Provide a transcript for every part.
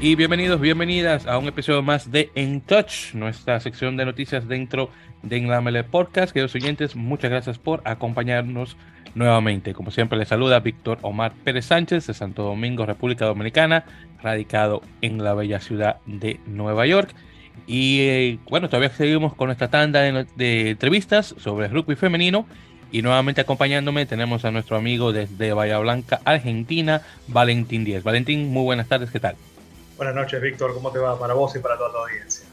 y bienvenidos, bienvenidas a un episodio más de En Touch, nuestra sección de noticias dentro de Enlamele Podcast. Queridos oyentes, muchas gracias por acompañarnos nuevamente. Como siempre, les saluda Víctor Omar Pérez Sánchez de Santo Domingo, República Dominicana, radicado en la bella ciudad de Nueva York. Y eh, bueno, todavía seguimos con nuestra tanda de, de entrevistas sobre rugby femenino. Y nuevamente acompañándome tenemos a nuestro amigo desde Bahía Blanca, Argentina, Valentín Díaz. Valentín, muy buenas tardes, ¿qué tal? Buenas noches, Víctor. ¿Cómo te va para vos y para toda la audiencia?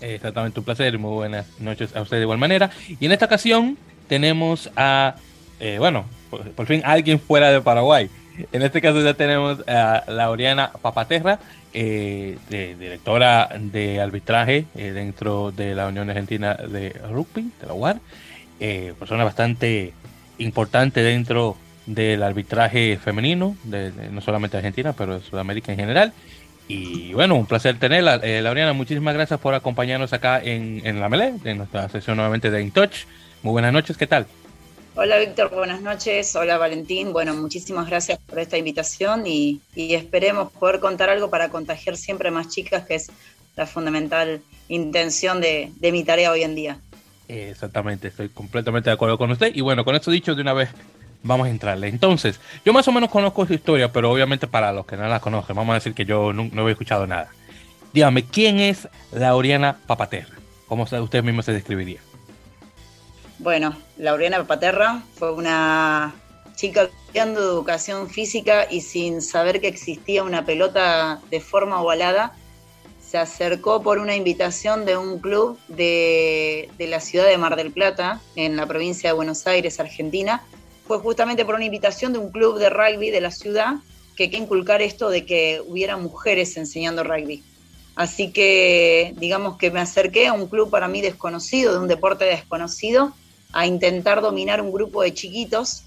Exactamente, un placer. Muy buenas noches a usted de igual manera. Y en esta ocasión tenemos a, eh, bueno, por, fin alguien fuera de Paraguay. En este caso ya tenemos a Laureana Papaterra, eh, directora de arbitraje eh, dentro de la Unión Argentina de Rugby, de la UAR. persona bastante importante dentro del arbitraje femenino, de, no solamente Argentina, pero de Sudamérica en general. Y bueno, un placer tenerla. Eh, Laureana, muchísimas gracias por acompañarnos acá en, en la Melé, en nuestra sesión nuevamente de In Touch. Muy buenas noches, ¿qué tal? Hola Víctor, buenas noches. Hola Valentín. Bueno, muchísimas gracias por esta invitación y, y, esperemos poder contar algo para contagiar siempre más chicas, que es la fundamental intención de, de mi tarea hoy en día. Exactamente, estoy completamente de acuerdo con usted. Y bueno, con esto dicho, de una vez vamos a entrarle. Entonces, yo más o menos conozco su historia, pero obviamente para los que no la conocen, vamos a decir que yo no, no he escuchado nada. Dígame, ¿quién es Laureana Papaterra? ¿Cómo usted mismo se describiría? Bueno, Laureana Papaterra fue una chica estudiando educación física y sin saber que existía una pelota de forma ovalada, se acercó por una invitación de un club de la ciudad de Mar del Plata, en la provincia de Buenos Aires, Argentina, fue justamente por una invitación de un club de rugby de la ciudad que quería inculcar esto de que hubiera mujeres enseñando rugby. Así que digamos que me acerqué a un club para mí desconocido, de un deporte desconocido, a intentar dominar un grupo de chiquitos,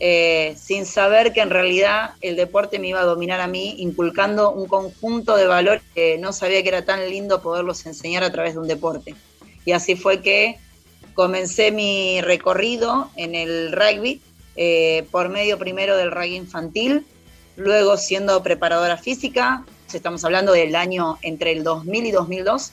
eh, sin saber que en realidad el deporte me iba a dominar a mí, inculcando un conjunto de valores que no sabía que era tan lindo poderlos enseñar a través de un deporte. Y así fue que comencé mi recorrido en el rugby eh, por medio primero del rugby infantil, luego siendo preparadora física, estamos hablando del año entre el 2000 y 2002,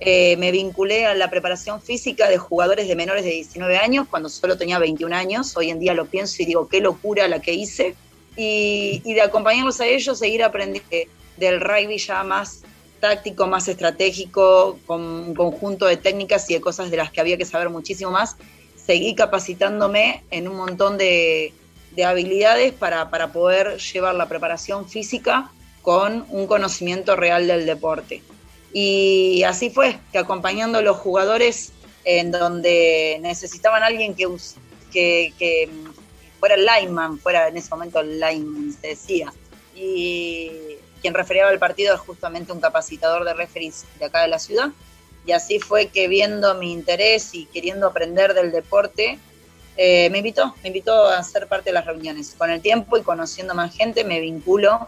eh, me vinculé a la preparación física de jugadores de menores de 19 años cuando solo tenía 21 años. Hoy en día lo pienso y digo, qué locura la que hice. Y, y de acompañarlos a ellos, seguir aprendiendo del rugby ya más táctico, más estratégico, con un conjunto de técnicas y de cosas de las que había que saber muchísimo más seguí capacitándome en un montón de, habilidades para, poder llevar la preparación física con un conocimiento real del deporte. Y así fue, que acompañando a los jugadores en donde necesitaban alguien que, que, que fuera el lineman, fuera en ese momento el lineman, se decía. Y quien refería al partido es justamente un capacitador de referees de acá de la ciudad, y así fue que viendo mi interés y queriendo aprender del deporte, eh, me invitó, me invitó a ser parte de las reuniones. Con el tiempo y conociendo más gente, me vinculo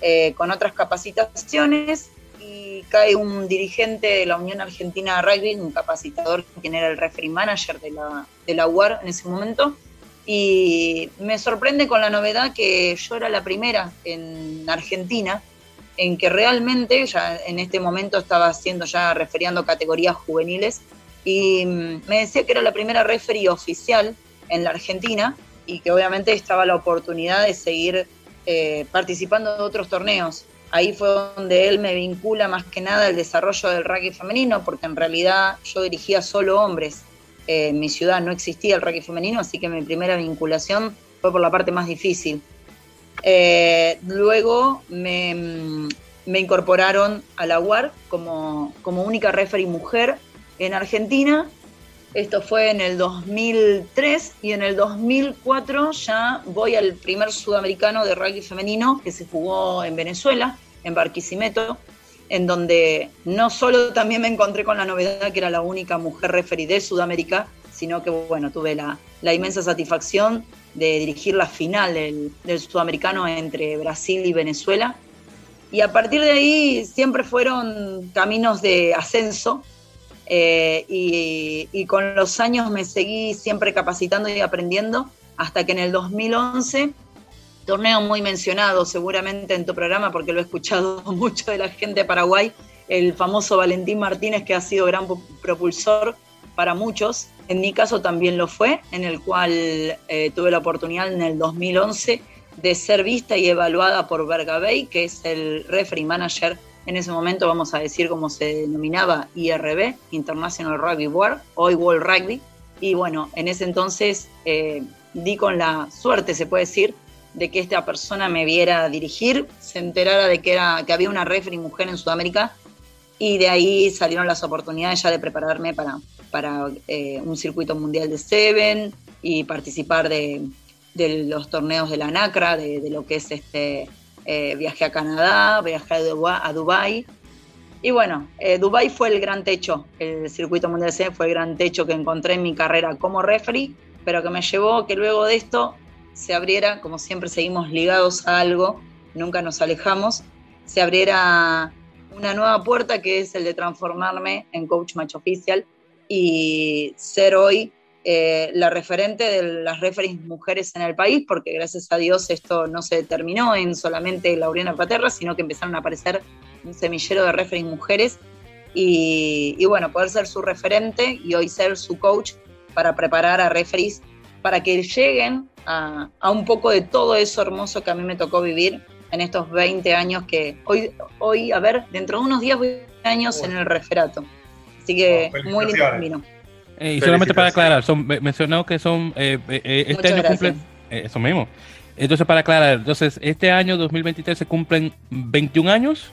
eh, con otras capacitaciones y cae un dirigente de la Unión Argentina de Rugby, un capacitador, quien era el referee manager de la, de la UAR en ese momento, y me sorprende con la novedad que yo era la primera en Argentina en que realmente ya en este momento estaba haciendo ya referiendo categorías juveniles y mm, me decía que era la primera referee oficial en la Argentina y que obviamente estaba la oportunidad de seguir eh, participando de otros torneos. Ahí fue donde él me vincula más que nada el desarrollo del rugby femenino, porque en realidad yo dirigía solo hombres. Eh, en mi ciudad no existía el rugby femenino, así que mi primera vinculación fue por la parte más difícil. Eh, luego me, incorporaron a la UAR como, única referee mujer en Argentina. Esto fue en el 2003 y en el 2004 ya voy al primer sudamericano de rugby femenino que se jugó en Venezuela, en Barquisimeto, en donde no solo también me encontré con la novedad que era la única mujer referee de Sudamérica, sino que bueno, tuve la inmensa satisfacción de dirigir la final del, sudamericano entre Brasil y Venezuela. Y a partir de ahí siempre fueron caminos de ascenso eh, y, con los años me seguí siempre capacitando y aprendiendo hasta que en el 2011 torneo muy mencionado seguramente en tu programa porque lo he escuchado mucho de la gente de Paraguay, el famoso Valentín Martínez que ha sido gran propulsor para muchos. En mi caso también lo fue, en el cual eh, tuve la oportunidad en el 2011 de ser vista y evaluada por Bergabey, que es el referee manager en ese momento, vamos a decir cómo se denominaba IRB, International Rugby Board, hoy World Rugby. Y bueno, en ese entonces eh, di con la suerte, se puede decir, de que esta persona me viera dirigir, se enterara de que, era, que había una referee mujer en Sudamérica y de ahí salieron las oportunidades ya de prepararme para, para eh, un circuito mundial de Seven y participar de, de los torneos de la NACRA, de, de lo que es este eh, viaje a Canadá, viaje a Dubái. Y bueno, eh, Dubái fue el gran techo, el circuito mundial de Seven fue el gran techo que encontré en mi carrera como referee, pero que me llevó que luego de esto se abriera, como siempre seguimos ligados a algo, nunca nos alejamos, se abriera una nueva puerta que es el de transformarme en coach match oficial y ser hoy eh, la referente de las referees mujeres en el país, porque gracias a Dios esto no se determinó en solamente Lauriana Paterra, sino que empezaron a aparecer un semillero de referees mujeres y, y, bueno, poder ser su referente y hoy ser su coach para preparar a referees para que lleguen a, un poco de todo eso hermoso que a mí me tocó vivir en estos 20 años que hoy, hoy a ver, dentro de unos días voy años en el referato. Así que muy lindo camino. Eh, y solamente para aclarar, son, mencionó que son, eh, eh, este año cumplen, eso mismo. Entonces, para aclarar, entonces, este año 2023 se cumplen 21 años.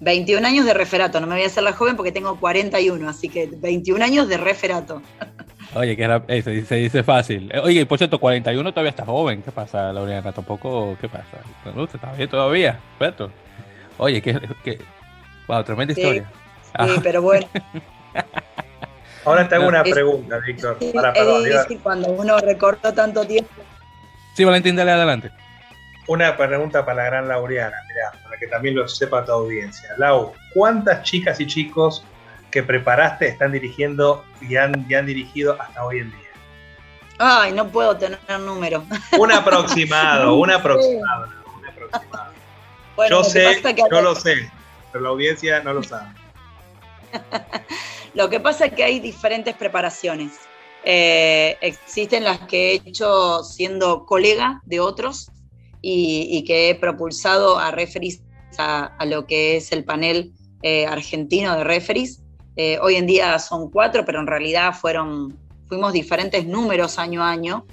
21 años de referato, no me voy a hacer la joven porque tengo 41, así que 21 años de referato. Oye, que era, eh, se, dice fácil. Eh, oye, por cierto, 41 todavía está joven. ¿Qué pasa, Laureana? Tampoco, ¿qué pasa? ¿Usted está bien todavía? Perfecto. Oye, que, que... Wow, tremenda historia. Sí, ah. pero bueno. Ahora te hago una pregunta, Víctor. Para, es difícil cuando uno recortó tanto tiempo. Sí, Valentín, dale adelante. Una pregunta para la gran Laureana, mirá, para que también lo sepa tu audiencia. Lau, ¿cuántas chicas y chicos que preparaste están dirigiendo y han, han dirigido hasta hoy en día? Ay, no puedo tener número. Un aproximado, un aproximado. yo sé, yo lo sé, pero la audiencia no lo sabe. lo que pasa es que hay diferentes preparaciones. Eh, existen las que he hecho siendo colega de otros y, que he propulsado a referees a, lo que es el panel eh, argentino de referees. Eh, hoy en día son cuatro, pero en realidad fueron, fuimos diferentes números año a año.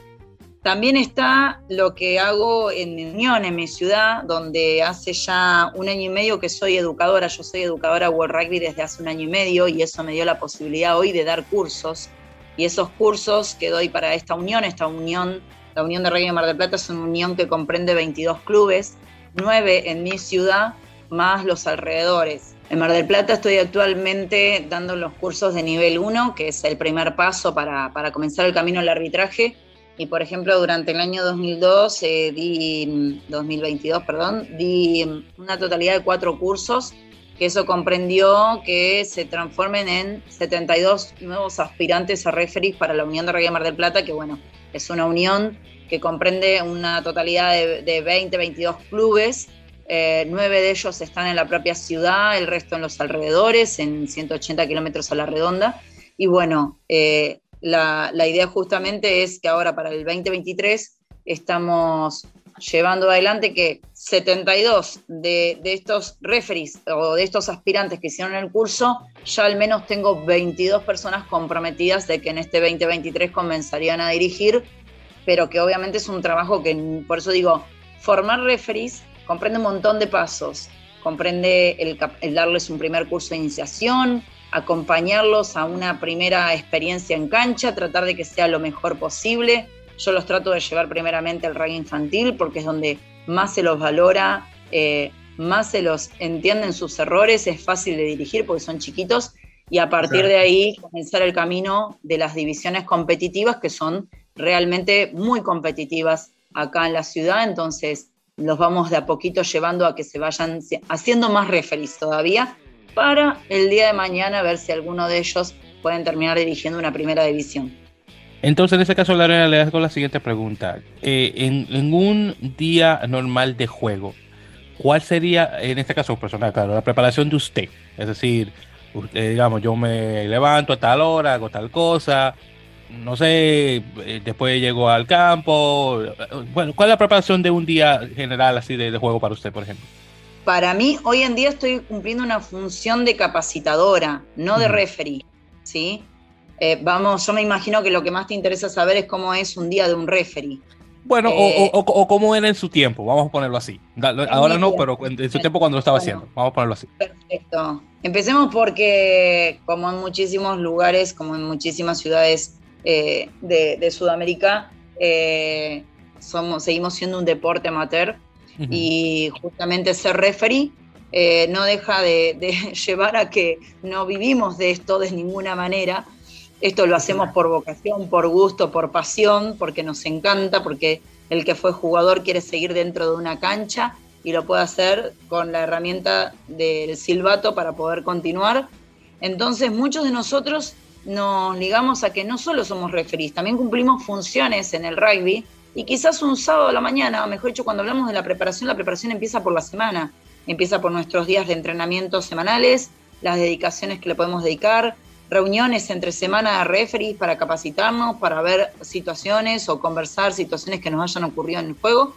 También está lo que hago en Unión, en mi ciudad, donde hace ya un año y medio que soy educadora. Yo soy educadora World Rugby desde hace un año y medio y eso me dio la posibilidad hoy de dar cursos. Y esos cursos que doy para esta unión, esta unión, la Unión de Rugby de Mar del Plata es una unión que comprende 22 clubes, 9 en mi ciudad, más los alrededores. En Mar del Plata estoy actualmente dando los cursos de nivel 1, que es el primer paso para, comenzar el camino al arbitraje. Y por ejemplo, durante el año 2002, eh, di, 2022, perdón, di una totalidad de cuatro cursos, que eso comprendió que se transformen en 72 nuevos aspirantes a referees para la Unión de Rugby Mar del Plata, que bueno, es una unión que comprende una totalidad de, de 20, 22 clubes eh, nueve de ellos están en la propia ciudad, el resto en los alrededores, en 180 kilómetros a la redonda. Y bueno, eh, la, idea justamente es que ahora para el 2023 estamos llevando adelante que 72 de, de, estos referees o de estos aspirantes que hicieron el curso, ya al menos tengo 22 personas comprometidas de que en este 2023 comenzarían a dirigir, pero que obviamente es un trabajo que, por eso digo, formar referees comprende un montón de pasos. Comprende el, darles un primer curso de iniciación, acompañarlos a una primera experiencia en cancha, tratar de que sea lo mejor posible. Yo los trato de llevar primeramente al rugby infantil porque es donde más se los valora, eh, más se los entienden sus errores, es fácil de dirigir porque son chiquitos y a partir de ahí comenzar el camino de las divisiones competitivas que son realmente muy competitivas acá en la ciudad. Entonces, los vamos de a poquito llevando a que se vayan haciendo más referees todavía para el día de mañana ver si alguno de ellos pueden terminar dirigiendo una primera división. Entonces, en este caso, Lorena, le hago la siguiente pregunta. Eh, en, un día normal de juego, ¿cuál sería, en este caso personal, claro, la preparación de usted? Es decir, digamos, yo me levanto a tal hora, hago tal cosa, no sé, eh, después llego al campo. Bueno, ¿cuál es la preparación de un día general así de, juego para usted, por ejemplo? Para mí, hoy en día estoy cumpliendo una función de capacitadora, no de referee, ¿sí? Eh, vamos, yo me imagino que lo que más te interesa saber es cómo es un día de un referee. Bueno, o, o, cómo era en su tiempo, vamos a ponerlo así. Ahora no, pero en su tiempo cuando lo estaba haciendo, vamos a ponerlo así. Perfecto. Empecemos porque, como en muchísimos lugares, como en muchísimas ciudades eh, de, Sudamérica, eh, somos, seguimos siendo un deporte amateur y justamente ser referee eh, no deja de, llevar a que no vivimos de esto de ninguna manera. Esto lo hacemos por vocación, por gusto, por pasión, porque nos encanta, porque el que fue jugador quiere seguir dentro de una cancha y lo puede hacer con la herramienta del silbato para poder continuar. Entonces muchos de nosotros nos ligamos a que no solo somos referís, también cumplimos funciones en el rugby y quizás un sábado a la mañana, o mejor dicho, cuando hablamos de la preparación, la preparación empieza por la semana, empieza por nuestros días de entrenamiento semanales, las dedicaciones que le podemos dedicar, reuniones entre semana de referees para capacitarnos, para ver situaciones o conversar situaciones que nos hayan ocurrido en el juego.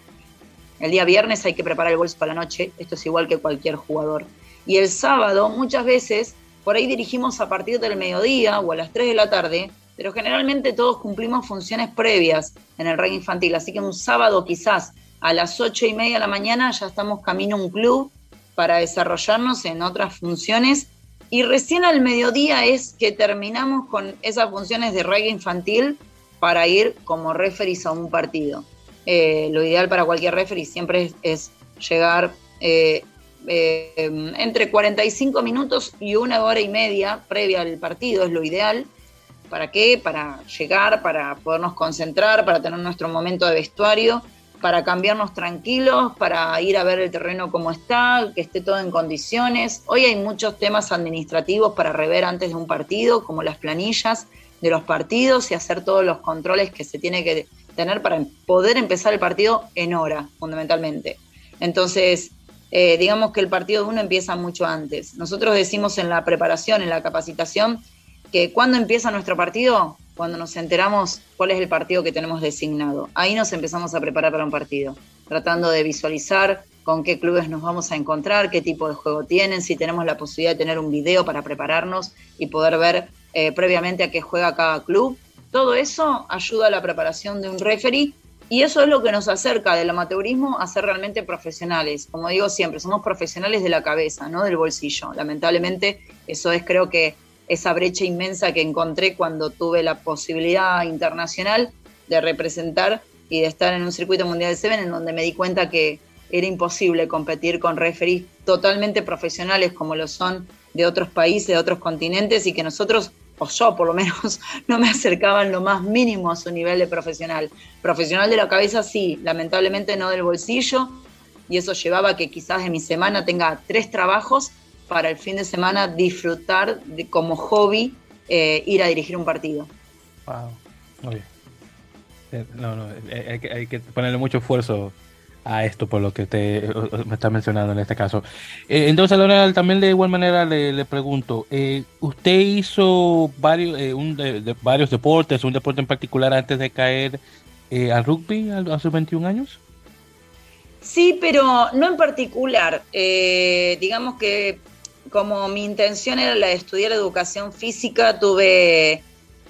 El día viernes hay que preparar el bolso para la noche, esto es igual que cualquier jugador. Y el sábado muchas veces por ahí dirigimos a partir del mediodía o a las 3 de la tarde, pero generalmente todos cumplimos funciones previas en el rugby infantil, así que un sábado quizás a las 8 y media de la mañana ya estamos camino a un club para desarrollarnos en otras funciones y recién al mediodía es que terminamos con esas funciones de rugby infantil para ir como referees a un partido. Eh, lo ideal para cualquier referee siempre es, llegar eh, eh, entre 45 minutos y una hora y media previa al partido, es lo ideal. ¿Para qué? Para llegar, para podernos concentrar, para tener nuestro momento de vestuario, para cambiarnos tranquilos, para ir a ver el terreno como está, que esté todo en condiciones. Hoy hay muchos temas administrativos para rever antes de un partido, como las planillas de los partidos y hacer todos los controles que se tiene que tener para poder empezar el partido en hora, fundamentalmente. Entonces, eh, digamos que el partido de uno empieza mucho antes. Nosotros decimos en la preparación, en la capacitación, que empieza nuestro partido, cuando nos enteramos cuál es el partido que tenemos designado. Ahí nos empezamos a preparar para un partido, tratando de visualizar con qué clubes nos vamos a encontrar, qué tipo de juego tienen, si tenemos la posibilidad de tener un video para prepararnos y poder ver eh, previamente a qué juega cada club. Todo eso ayuda a la preparación de un referee y eso es lo que nos acerca del amateurismo a ser realmente profesionales. Como digo siempre, somos profesionales de la cabeza, no del bolsillo. Lamentablemente, eso es creo que esa brecha inmensa que encontré cuando tuve la posibilidad internacional de representar y de estar en un circuito mundial de Seven en donde me di cuenta que era imposible competir con referees totalmente profesionales como lo son de otros países, de otros continentes y que nosotros o yo por lo menos, no me acercaba en lo más mínimo a su nivel de profesional. Profesional de la cabeza sí, lamentablemente no del bolsillo, y eso llevaba a que quizás en mi semana tenga tres trabajos para el fin de semana disfrutar de, como hobby eh, ir a dirigir un partido. Wow, muy bien. Eh, no, no, eh, hay que, hay que ponerle mucho esfuerzo a esto por lo que usted me está mencionando en este caso. Entonces, Lorena, también de igual manera le, pregunto, ¿usted hizo varios, eh, un de, varios deportes, un deporte en particular antes de caer al rugby a, sus 21 años? Sí, pero no en particular. digamos que como mi intención era la de estudiar educación física, tuve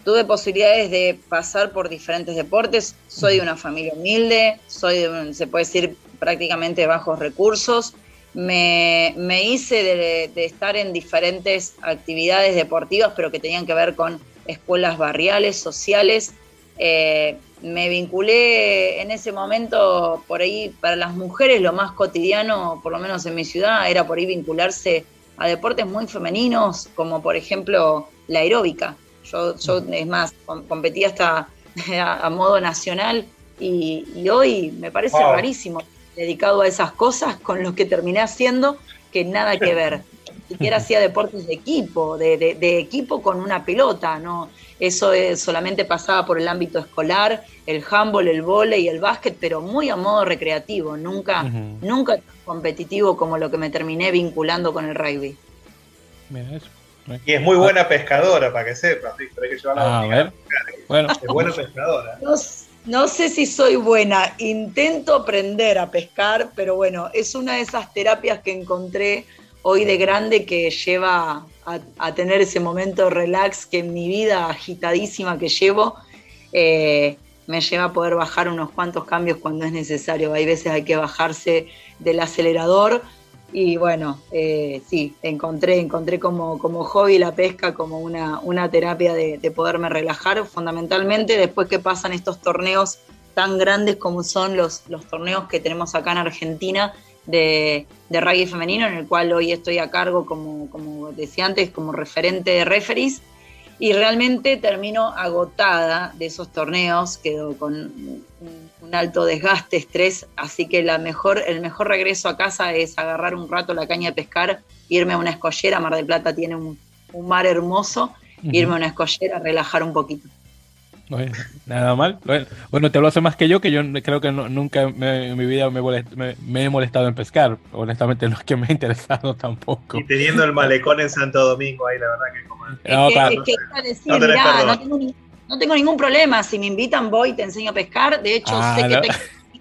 tuve posibilidades de pasar por diferentes deportes. Soy de una familia humilde, soy de, se puede decir, prácticamente bajos recursos. Me, hice de, estar en diferentes actividades deportivas, pero que tenían que ver con escuelas barriales, sociales. Eh, me vinculé en ese momento por ahí, para las mujeres lo más cotidiano, por lo menos en mi ciudad, era por ahí vincularse a deportes muy femeninos, como por ejemplo la aeróbica. Yo, yo es más, competí hasta a, modo nacional y, hoy me parece rarísimo dedicado a esas cosas con lo que terminé haciendo que nada que ver. Ni siquiera hacía deportes de equipo, de, equipo con una pelota, ¿no? eso solamente pasaba por el ámbito escolar, el handball, el vóley y el básquet, pero muy a modo recreativo, nunca, nunca competitivo como lo que me terminé vinculando con el rugby. Y es muy buena pescadora, para que sepas. Ah, a ver. Bueno. Es buena pescadora. No, sé si soy buena. Intento aprender a pescar, pero bueno, es una de esas terapias que encontré hoy de grande que lleva a, tener ese momento relax que en mi vida agitadísima que llevo eh, me lleva a poder bajar unos cuantos cambios cuando es necesario. Hay veces hay que bajarse del acelerador. Y bueno, eh, sí, encontré, encontré como, como hobby la pesca como una, una terapia de, poderme relajar, fundamentalmente después que pasan estos torneos tan grandes como son los, los torneos que tenemos acá en Argentina de, de rugby femenino, en el cual hoy estoy a cargo, como, como decía antes, como referente de referees. Y realmente termino agotada de esos torneos, quedo con un alto desgaste, estrés, así que la mejor, el mejor regreso a casa es agarrar un rato la caña de pescar, irme a una escollera, Mar del Plata tiene un, mar hermoso, irme a una escollera, relajar un poquito. nada mal. Bueno, te lo hace más que yo, que yo creo que nunca en mi vida me, me, he molestado en pescar. Honestamente, no es que me ha interesado tampoco. Y teniendo el malecón en Santo Domingo, ahí la verdad que como. no, tengo ningún problema. Si me invitan, voy y te enseño a pescar. De hecho, ah, sé que tengo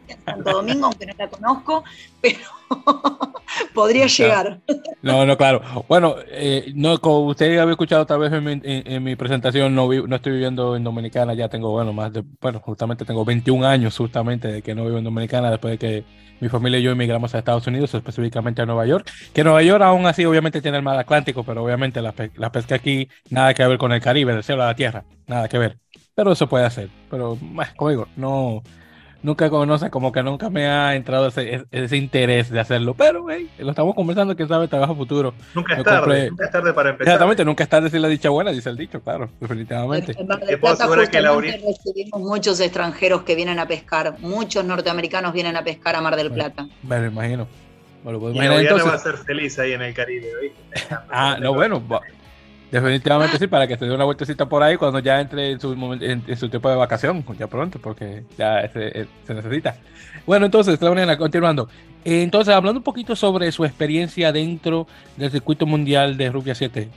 en Santo Domingo, aunque no la conozco, pero podría llegar. No, no, claro. Bueno, eh, no, como usted había escuchado tal vez en mi, presentación, no, no estoy viviendo en Dominicana, ya tengo, bueno, más de, bueno, justamente tengo 21 años justamente de que no vivo en Dominicana después de que mi familia y yo emigramos a Estados Unidos, específicamente a Nueva York, que Nueva York aún así obviamente tiene el mar Atlántico, pero obviamente la, la pesca aquí nada que ver con el Caribe, del cielo a la tierra, nada que ver. Pero eso puede hacer, pero, como digo, no nunca conoce, como que nunca me ha entrado ese, ese interés de hacerlo. Pero, hey, lo estamos conversando, que sabe, trabajo futuro. Nunca es tarde, nunca es tarde para empezar. Exactamente, nunca es tarde decir la dicha buena, dice el dicho, claro, definitivamente. Te puedo asegurar que recibimos muchos extranjeros que vienen a pescar, muchos norteamericanos vienen a pescar a Mar del Plata. Me imagino. Bueno, pues, y entonces... va a ser feliz ahí en el Caribe, ¿viste? ah, no, bueno, Definitivamente sí, para que se dé una vueltecita por ahí cuando ya entre en su, en, su tiempo de vacación, ya pronto, porque ya se, se necesita. Bueno, entonces, continuando. Entonces, hablando un poquito sobre su experiencia dentro del circuito mundial de Rugby 7,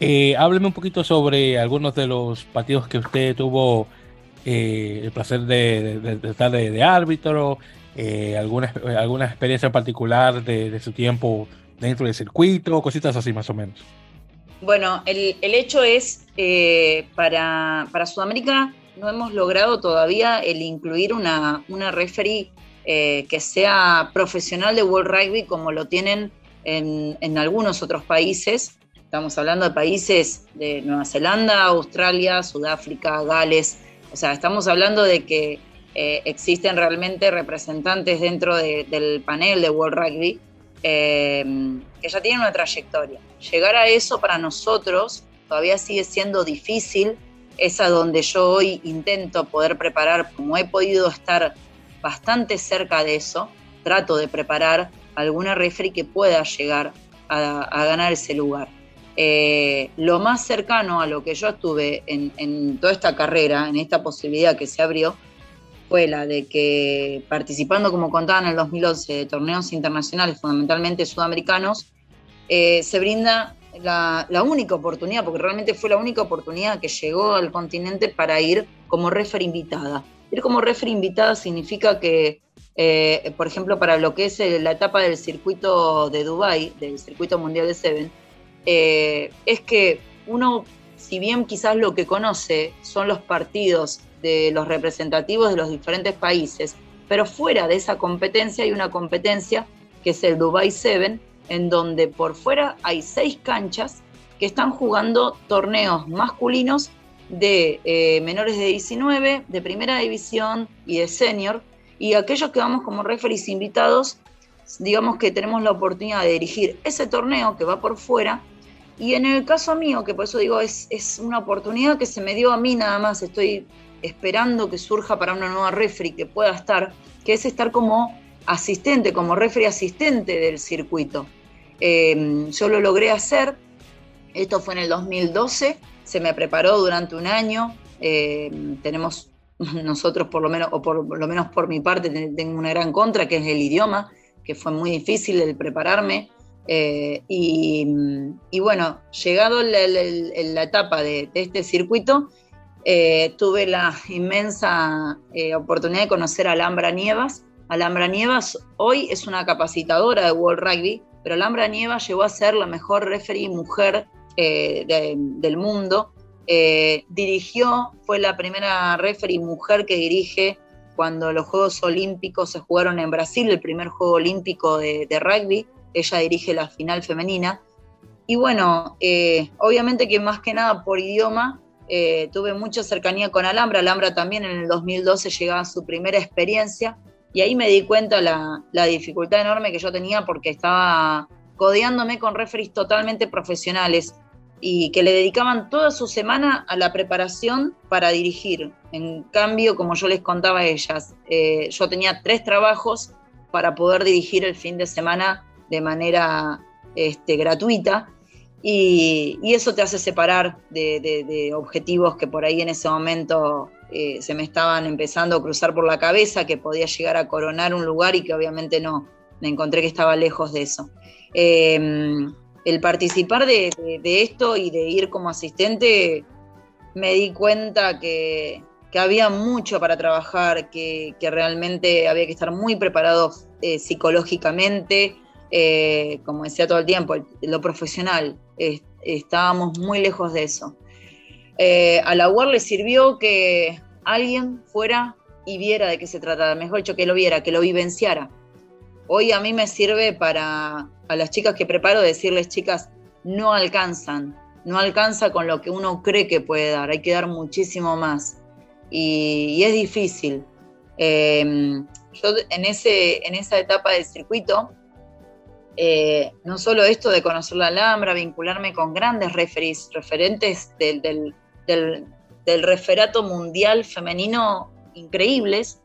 eh, hábleme un poquito sobre algunos de los partidos que usted tuvo eh, el placer de, estar de, árbitro, eh, alguna, alguna experiencia en particular de su tiempo dentro del circuito, cositas así más o menos. Bueno, el, hecho es, eh, para, Sudamérica no hemos logrado todavía el incluir una, una referee eh, que sea profesional de World Rugby como lo tienen en, algunos otros países. Estamos hablando de países de Nueva Zelanda, Australia, Sudáfrica, Gales. O sea, estamos hablando de que eh, existen realmente representantes dentro del panel de World Rugby que ya tienen una trayectoria llegar a eso para nosotros todavía sigue siendo difícil. Es a donde yo hoy intento poder preparar, como he podido estar bastante cerca de eso, trato de preparar alguna refri que pueda llegar a, ganar ese lugar. Eh, lo más cercano a lo que yo estuve en, toda esta carrera, en esta posibilidad que se abrió, de que participando, como contaba en el 2011, de torneos internacionales, fundamentalmente sudamericanos, eh, se brinda la, única oportunidad, porque realmente fue la única oportunidad que llegó al continente para ir como refer invitada. Ir como refer invitada significa que, eh, por ejemplo, para lo que es la etapa del circuito de Dubai, del circuito mundial de Seven, eh, es que uno, si bien quizás lo que conoce son los partidos de los representativos de los diferentes países, pero fuera de esa competencia hay una competencia que es el Dubai Seven, en donde por fuera hay seis canchas que están jugando torneos masculinos de eh, menores de 19, de primera división y de senior, y aquellos que vamos como referees invitados, digamos que tenemos la oportunidad de dirigir ese torneo que va por fuera, y en el caso mío, que por eso digo, es, es una oportunidad que se me dio a mí nada más, estoy esperando que surja para una nueva referee que pueda estar, que es estar como asistente, como referee asistente del circuito. Eh, yo lo logré hacer, esto fue en el 2012, se me preparó durante un año. Eh, tenemos nosotros, por lo menos, o por lo menos por mi parte, tengo una gran contra, que es el idioma, que fue muy difícil el prepararme. Eh, y, bueno, llegado la, la, etapa de, este circuito, eh, tuve la inmensa oportunidad de conocer a Alhambra Nievas. Alhambra Nievas hoy es una capacitadora de World Rugby, pero Alhambra Nievas llegó a ser la mejor referee mujer del mundo eh, dirigió, fue la primera referee mujer que dirige cuando los Juegos Olímpicos se jugaron en Brasil, el primer Juego Olímpico de, rugby. Ella dirige la final femenina. Y bueno, eh, obviamente que más que nada por idioma, eh, tuve mucha cercanía con Alhambra. Alhambra también en el 2012 llegaba a su primera experiencia y ahí me di cuenta la, la dificultad enorme que yo tenía porque estaba codeándome con referees totalmente profesionales y que le dedicaban toda su semana a la preparación para dirigir. En cambio, como yo les contaba a ellas, eh, yo tenía tres trabajos para poder dirigir el fin de semana de manera este, gratuita y, eso te hace separar de, objetivos que por ahí en ese momento eh, se me estaban empezando a cruzar por la cabeza, que podía llegar a coronar un lugar y que obviamente no, me encontré que estaba lejos de eso. Eh, el participar de, esto y de ir como asistente, me di cuenta que, había mucho para trabajar, que, realmente había que estar muy preparado eh, psicológicamente, eh, como decía todo el tiempo, lo profesional, estábamos muy lejos de eso. Eh, a la UAR le sirvió que alguien fuera y viera de qué se trataba, mejor dicho, que lo viera, que lo vivenciara. Hoy a mí me sirve para a las chicas que preparo decirles, chicas, no alcanzan, no alcanza con lo que uno cree que puede dar, hay que dar muchísimo más. Y, es difícil. Em, yo en, ese, en esa etapa del circuito, eh, no solo esto de conocer la Alhambra, vincularme con grandes referentes del referato mundial femenino increíbles,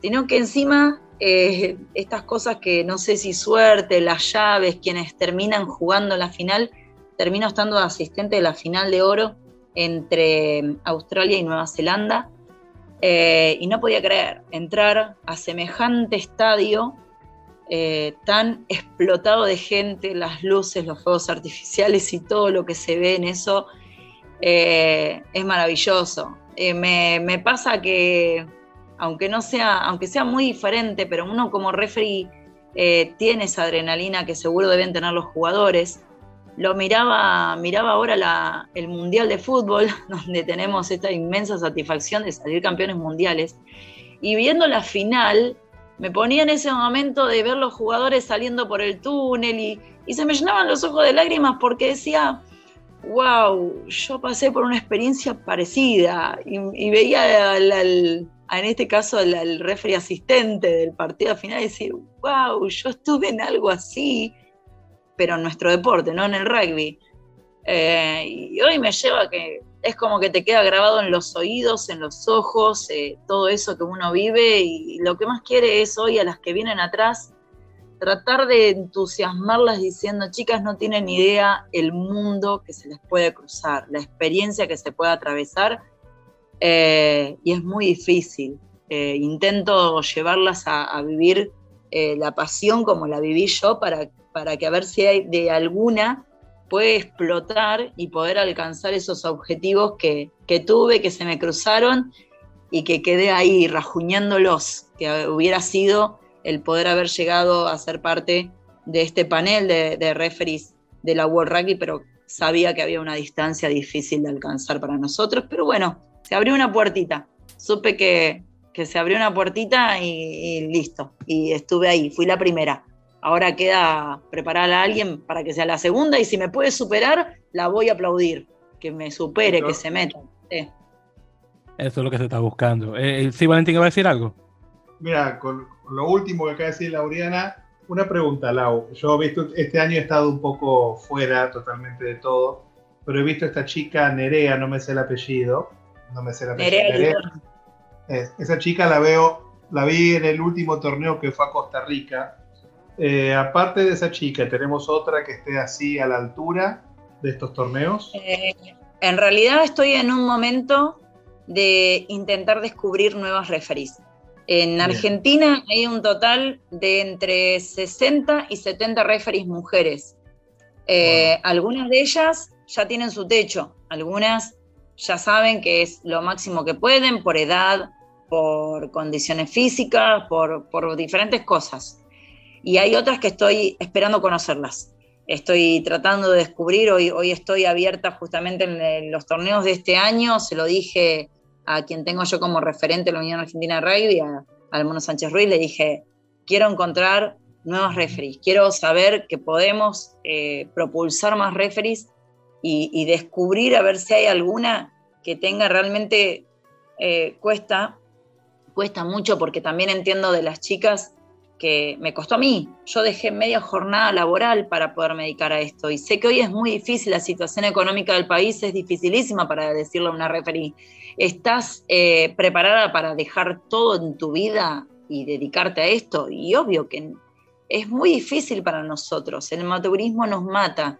sino que encima eh, estas cosas que no sé si suerte, las llaves, quienes terminan jugando la final, termino estando asistente de la final de oro entre Australia y Nueva Zelanda. Eh, y no podía creer entrar a semejante estadio eh, tan explotado de gente, las luces, los fuegos artificiales y todo lo que se ve en eso es maravilloso. me, pasa que aunque no sea, aunque sea muy diferente, pero uno como referee eh, tiene esa adrenalina que seguro deben tener los jugadores. Lo miraba, miraba ahora el Mundial de Fútbol, donde tenemos esta inmensa satisfacción de salir campeones mundiales. Y viendo la final, me ponía en ese momento de ver los jugadores saliendo por el túnel y, se me llenaban los ojos de lágrimas porque decía, wow, yo pasé por una experiencia parecida y, veía al, en este caso al, al asistente del partido final y decir, wow, yo estuve en algo así, pero en nuestro deporte, no en el rugby. Eh, y hoy me lleva que es como que te queda grabado en los oídos, en los ojos, eh, todo eso que uno vive y lo que más quiere es hoy a las que vienen atrás tratar de entusiasmarlas diciendo, chicas, no tienen idea el mundo que se les puede cruzar, la experiencia que se puede atravesar eh, y es muy difícil. Eh, intento llevarlas a, vivir la pasión como la viví yo para, para que a ver si hay de alguna puede explotar y poder alcanzar esos objetivos que, que tuve, que se me cruzaron y que quedé ahí rajuñándolos, que hubiera sido el poder haber llegado a ser parte de este panel de, de de la World Rugby, pero sabía que había una distancia difícil de alcanzar para nosotros, pero bueno, se abrió una puertita. Supe que, se abrió una puertita y, listo. Y estuve ahí, fui la primera. Ahora queda preparar a alguien para que sea la segunda y si me puede superar, la voy a aplaudir. Que me supere, que se meta. Eso es lo que se está buscando. Eh, eh, ¿Sí, Valentín, va a decir algo? Mira, con lo último que acaba de decir Lauriana, una pregunta, Lau. Yo he visto, este año he estado un poco fuera totalmente de todo, pero he visto a esta chica Nerea, no me sé el apellido, no me sé la esa chica la veo, la vi en el último torneo que fue a Costa Rica. Eh, aparte de esa chica, ¿tenemos otra que esté así a la altura de estos torneos? Eh, En realidad estoy en un momento de intentar descubrir nuevas referees. En Argentina hay un total de entre 60 y 70 referees mujeres. Eh, algunas de ellas ya tienen su techo, algunas ya saben que es lo máximo que pueden por edad, por condiciones físicas, por, por diferentes cosas. Y hay otras que estoy esperando conocerlas. Estoy tratando de descubrir, hoy, hoy estoy abierta justamente en los torneos de este año, se lo dije a quien tengo yo como referente la Unión Argentina de Rugby, a, Almono Sánchez Ruiz, le dije, quiero encontrar nuevos referees, quiero saber que podemos eh, propulsar más referees y, descubrir a ver si hay alguna que tenga realmente, eh, cuesta, cuesta mucho porque también entiendo de las chicas que me costó a mí. Yo dejé media jornada laboral para poder dedicar a esto y sé que hoy es muy difícil, la situación económica del país es dificilísima para decirle a una referee, ¿estás eh, preparada para dejar todo en tu vida y dedicarte a esto? Y obvio que es muy difícil para nosotros, el amateurismo nos mata,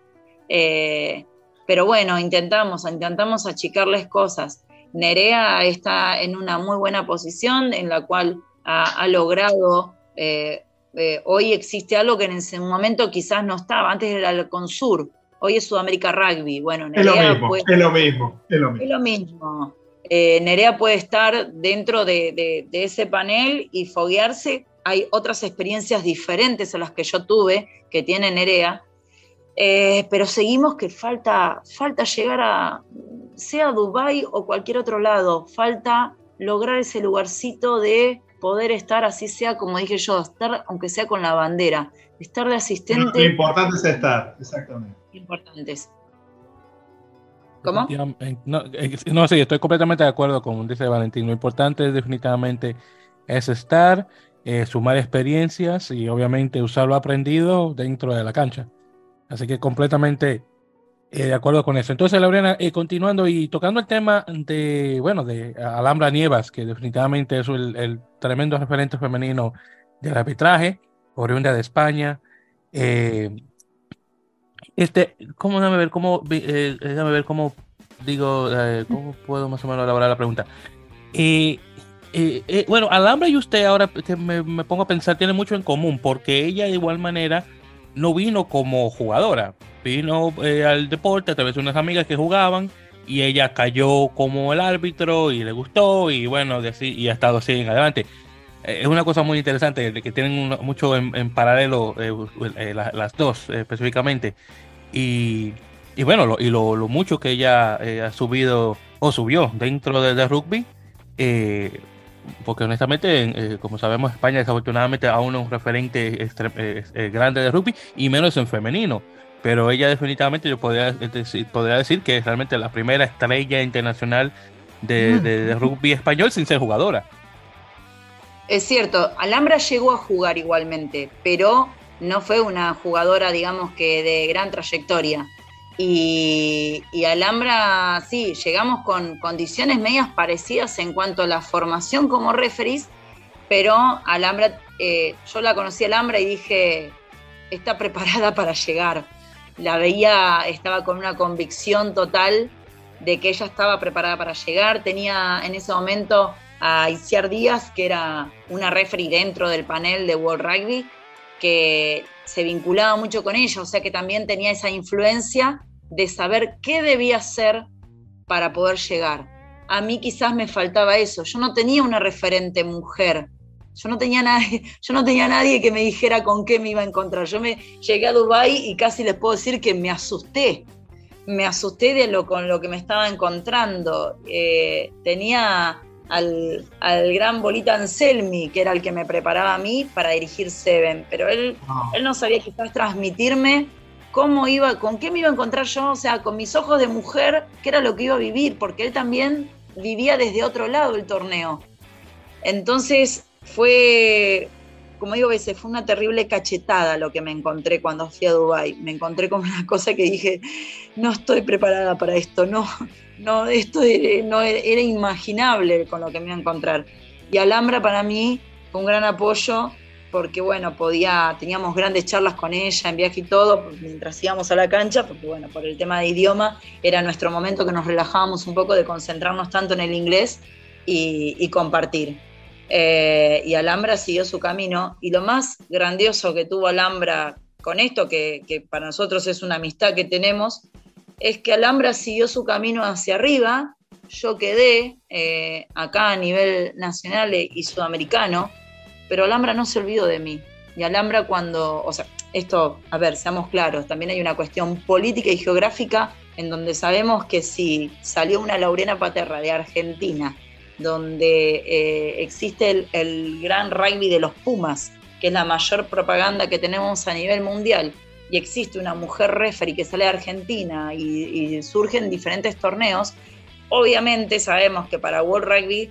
eh, pero bueno, intentamos, intentamos achicarles cosas. Nerea está en una muy buena posición en la cual ha logrado eh, eh, hoy existe algo que en ese momento quizás no estaba, antes era el Consur, hoy es Sudamérica Rugby. Bueno, Nerea es, lo mismo, es lo mismo, es lo mismo. Eh, Nerea puede estar dentro de, ese panel y foguearse. Hay otras experiencias diferentes a las que yo tuve, que tiene Nerea, pero seguimos que falta, falta llegar a, sea Dubai o cualquier otro lado, falta lograr ese lugarcito de poder estar, así sea como dije yo, estar aunque sea con la bandera, estar de asistente. Lo importante es estar, exactamente. Importantes. ¿Cómo? No, no, sí, estoy completamente de acuerdo con dice Valentín. Lo importante definitivamente es estar, eh, sumar experiencias y obviamente usar lo aprendido dentro de la cancha. Así que completamente eh, de acuerdo con eso. Entonces, Laureana, eh, continuando y tocando el tema de, bueno, de Alhambra Nievas, que definitivamente es el, tremendo referente femenino del arbitraje, oriunda de España. Eh, este, ¿cómo déjame ver cómo, déjame ver cómo digo, cómo puedo más o menos elaborar la pregunta? bueno, Alhambra y usted ahora que me, me pongo a pensar tiene mucho en común, porque ella de igual manera no vino como jugadora, vino eh, al deporte a través de unas amigas que jugaban y ella cayó como el árbitro y le gustó y bueno, y ha estado así en adelante. Eh, es una cosa muy interesante que tienen mucho en, paralelo eh, las dos específicamente. Y, bueno, y lo, mucho que ella ha subido o subió dentro del rugby porque honestamente, como sabemos, España desafortunadamente aún es un referente grande de rugby y menos en femenino pero ella definitivamente yo podría decir, podría decir que es realmente la primera estrella internacional de, rugby español sin ser jugadora. Es cierto, Alhambra llegó a jugar igualmente, pero no fue una jugadora, digamos que de gran trayectoria. Y, Alhambra, sí, llegamos con condiciones medias parecidas en cuanto a la formación como referees, pero Alhambra, eh, yo la conocí a Alhambra y dije, está preparada para llegar la veía, estaba con una convicción total de que ella estaba preparada para llegar. Tenía en ese momento a Isiar Díaz, que era una referee dentro del panel de World Rugby, que se vinculaba mucho con ella, o sea que también tenía esa influencia de saber qué debía hacer para poder llegar. A mí quizás me faltaba eso, yo no tenía una referente mujer yo no tenía nadie, yo no tenía nadie que me dijera con qué me iba a encontrar. Yo me llegué a Dubai y casi les puedo decir que me asusté. Me asusté de lo con lo que me estaba encontrando. Eh, tenía al, gran Bolita Anselmi, que era el que me preparaba a mí para dirigir Seven, pero él, ah. él no sabía quizás transmitirme cómo iba, con qué me iba a encontrar yo, o sea, con mis ojos de mujer, qué era lo que iba a vivir, porque él también vivía desde otro lado el torneo. Entonces, fue, como digo veces, fue una terrible cachetada lo que me encontré cuando fui a Dubái. Me encontré con una cosa que dije, no estoy preparada para esto, no, no, esto no, era imaginable con lo que me iba a encontrar. Y Alhambra para mí fue un gran apoyo porque bueno, podía, teníamos grandes charlas con ella en viaje y todo, mientras íbamos a la cancha, porque bueno, por el tema de idioma, era nuestro momento que nos relajábamos un poco de concentrarnos tanto en el inglés y, compartir. Eh, y Alhambra siguió su camino, y lo más grandioso que tuvo Alhambra con esto, que, para nosotros es una amistad que tenemos, es que Alhambra siguió su camino hacia arriba, yo quedé eh, acá a nivel nacional y sudamericano, pero Alhambra no se olvidó de mí. Y Alhambra cuando, o sea, esto, a ver, seamos claros, también hay una cuestión política y geográfica en donde sabemos que si salió una Laurena Paterra de Argentina, donde eh, existe el, el, gran rugby de los Pumas, que es la mayor propaganda que tenemos a nivel mundial, y existe una mujer referee que sale de Argentina y, y surgen diferentes torneos, obviamente sabemos que para World Rugby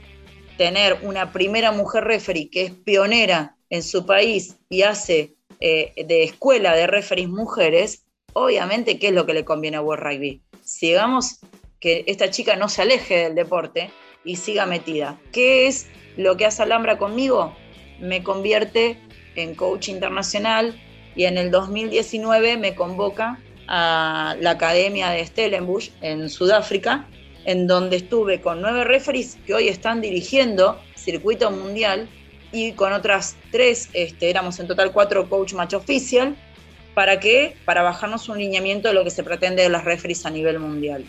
tener una primera mujer referee que es pionera en su país y hace eh, de escuela de referees mujeres, obviamente, ¿qué es lo que le conviene a World Rugby? Sigamos que esta chica no se aleje del deporte y siga metida. ¿Qué es lo que hace Alhambra conmigo? Me convierte en coach internacional y en el 2019 me convoca a la Academia de Stellenbosch en Sudáfrica en donde estuve con nueve referees que hoy están dirigiendo circuito mundial y con otras tres, este, éramos en total cuatro coach match official. ¿Para qué? Para bajarnos un lineamiento de lo que se pretende de las referees a nivel mundial.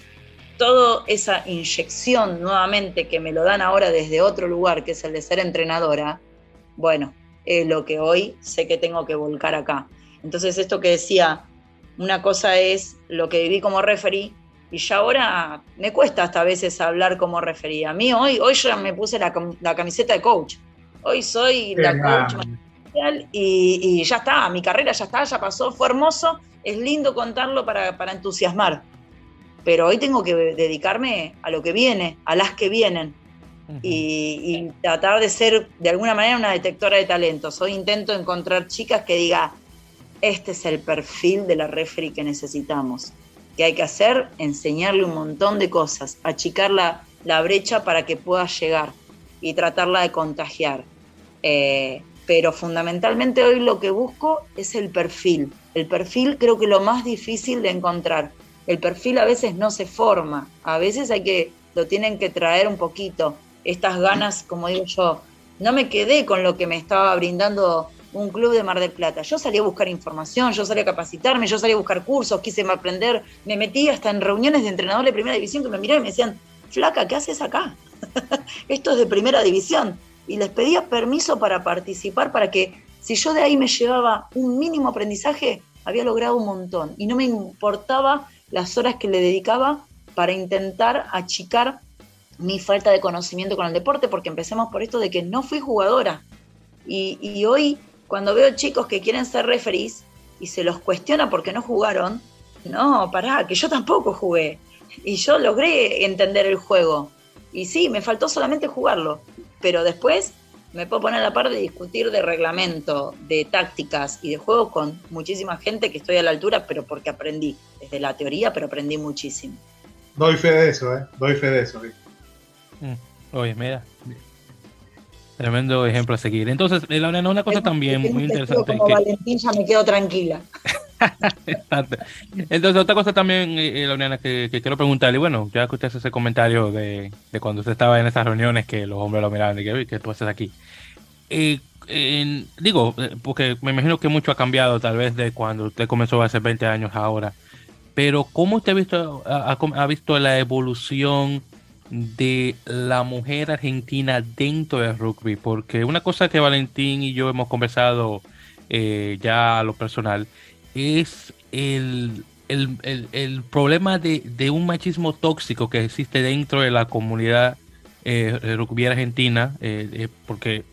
Toda esa inyección nuevamente que me lo dan ahora desde otro lugar, que es el de ser entrenadora, bueno, es lo que hoy sé que tengo que volcar acá. Entonces esto que decía, una cosa es lo que viví como referee y ya ahora me cuesta hasta a veces hablar como refería. A mí hoy, hoy yo me puse la, camiseta de coach. Hoy soy la coach y, y, ya está, mi carrera ya está, ya pasó, fue hermoso, es lindo contarlo para, entusiasmar. Pero hoy tengo que dedicarme a lo que viene, a las que vienen. y, y, tratar de ser de alguna manera una detectora de talentos. Hoy intento encontrar chicas que diga, este es el perfil de la referee que necesitamos que hay que hacer, enseñarle un montón de cosas, achicar la, brecha para que pueda llegar y tratarla de contagiar. Eh, pero fundamentalmente hoy lo que busco es el perfil. El perfil creo que lo más difícil de encontrar. El perfil a veces no se forma, a veces hay que, lo tienen que traer un poquito. Estas ganas, como digo yo, no me quedé con lo que me estaba brindando un club de Mar del Plata. Yo salí a buscar información, yo salí a capacitarme, yo salí a buscar cursos, quise aprender, me metí hasta en reuniones de entrenadores de primera división que me miraban y me decían, flaca, ¿qué haces acá? Esto es de primera división. Y les pedía permiso para participar, para que si yo de ahí me llevaba un mínimo aprendizaje, había logrado un montón. Y no me importaba las horas que le dedicaba para intentar achicar mi falta de conocimiento con el deporte, porque empecemos por esto de que no fui jugadora. Y, y hoy cuando veo chicos que quieren ser referees y se los cuestiona porque no jugaron, no, pará, que yo tampoco jugué. Y yo logré entender el juego. Y sí, me faltó solamente jugarlo. Pero después me puedo poner a la par de discutir de reglamento, de tácticas y de juego con muchísima gente que estoy a la altura, pero porque aprendí. Desde la teoría, pero aprendí muchísimo. Doy fe de eso, ¿eh? Doy fe de eso. Mm. Oye, mira, Tremendo ejemplo a seguir. Entonces, eh, una cosa también muy interesante. Como Valentín ya me quedo tranquila. Entonces, otra cosa también, eh, eh que, que, quiero preguntarle, bueno, ya que usted hace ese comentario de, de, cuando usted estaba en esas reuniones que los hombres lo miraban y que, que tú haces aquí. Eh, digo, porque me imagino que mucho ha cambiado tal vez de cuando usted comenzó hace 20 años ahora, pero ¿cómo usted ha visto, ha, ha visto la evolución de la mujer argentina dentro del rugby, porque una cosa que Valentín y yo hemos conversado eh, ya a lo personal es el, el, problema de, un machismo tóxico que existe dentro de la comunidad eh, rugby argentina, eh, porque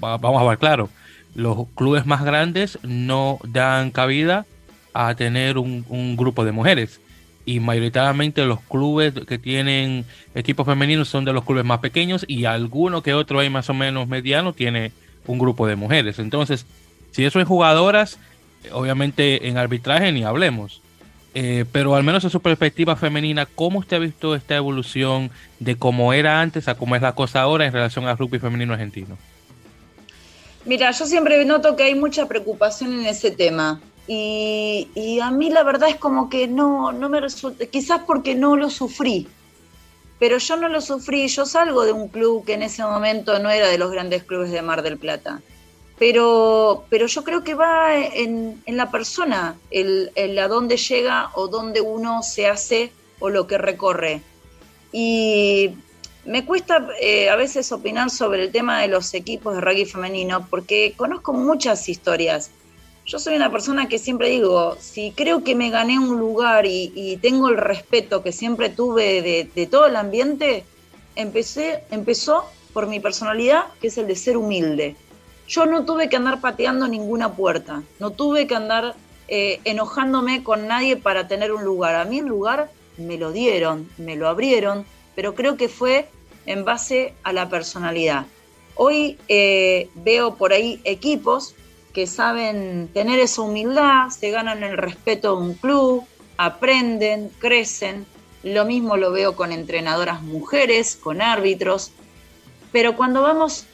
vamos a ver claro, los clubes más grandes no dan cabida a tener un grupo de mujeres y mayoritariamente los clubes que tienen equipos femeninos son de los clubes más pequeños y alguno que otro hay más o menos mediano tiene un grupo de mujeres. Entonces, si eso es jugadoras, obviamente en arbitraje ni hablemos. Eh, pero al menos en su perspectiva femenina, ¿cómo usted ha visto esta evolución de cómo era antes a cómo es la cosa ahora en relación al rugby femenino argentino? Mira, yo siempre noto que hay mucha preocupación en ese tema. Y, a mí la verdad es como que no, no me resulta, quizás porque no lo sufrí, pero yo no lo sufrí, yo salgo de un club que en ese momento no era de los grandes clubes de Mar del Plata, pero, pero yo creo que va en, la persona, el, a dónde llega o dónde uno se hace o lo que recorre. Y me cuesta eh, a veces opinar sobre el tema de los equipos de rugby femenino porque conozco muchas historias yo soy una persona que siempre digo, si creo que me gané un lugar y, tengo el respeto que siempre tuve de, todo el ambiente, empecé, empezó por mi personalidad, que es el de ser humilde. Yo no tuve que andar pateando ninguna puerta, no tuve que andar eh, enojándome con nadie para tener un lugar. A mí el lugar me lo dieron, me lo abrieron, pero creo que fue en base a la personalidad. Hoy eh, veo por ahí equipos que saben tener esa humildad, se ganan el respeto de un club, aprenden, crecen. Lo mismo lo veo con entrenadoras mujeres, con árbitros. Pero cuando vamos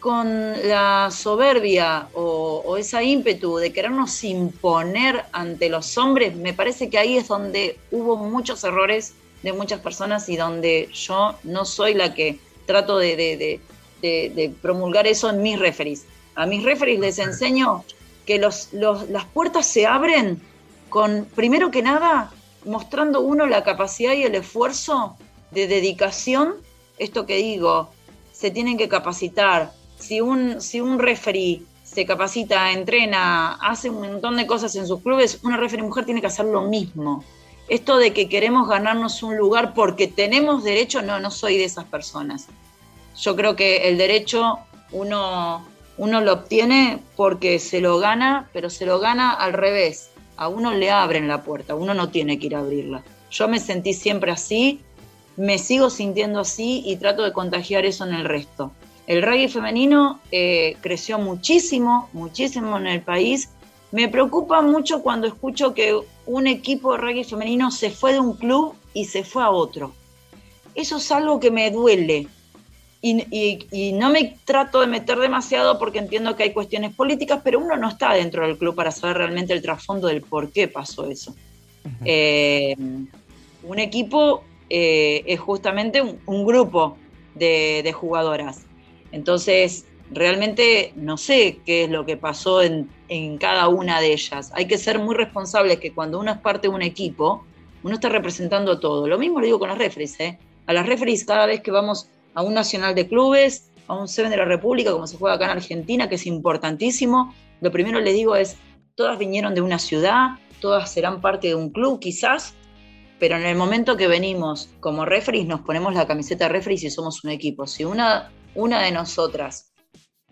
con la soberbia o, o, esa ímpetu de querernos imponer ante los hombres, me parece que ahí es donde hubo muchos errores de muchas personas y donde yo no soy la que trato de, de, promulgar eso en mis referís. A mis referees les enseño que los, las puertas se abren con, primero que nada, mostrando uno la capacidad y el esfuerzo de dedicación. Esto que digo, se tienen que capacitar. Si un, si un referee se capacita, entrena, hace un montón de cosas en sus clubes, una referee mujer tiene que hacer lo mismo. Esto de que queremos ganarnos un lugar porque tenemos derecho, no, no soy de esas personas. Yo creo que el derecho uno uno lo obtiene porque se lo gana, pero se lo gana al revés. A uno le abren la puerta, uno no tiene que ir a abrirla. Yo me sentí siempre así, me sigo sintiendo así y trato de contagiar eso en el resto. El rugby femenino eh, creció muchísimo, muchísimo en el país. Me preocupa mucho cuando escucho que un equipo de rugby femenino se fue de un club y se fue a otro. Eso es algo que me duele, y, no me trato de meter demasiado porque entiendo que hay cuestiones políticas, pero uno no está dentro del club para saber realmente el trasfondo del por qué pasó eso. Eh, un equipo eh, es justamente un, grupo de, jugadoras. Entonces, realmente no sé qué es lo que pasó en, cada una de ellas. Hay que ser muy responsables que cuando uno es parte de un equipo, uno está representando todo. Lo mismo lo digo con las referees. ¿eh? A las referees cada vez que vamos a un nacional de clubes, a un Seven de la República, como se juega acá en Argentina, que es importantísimo. Lo primero les digo es, todas vinieron de una ciudad, todas serán parte de un club quizás, pero en el momento que venimos como referees, nos ponemos la camiseta de referees y somos un equipo. Si una, una de nosotras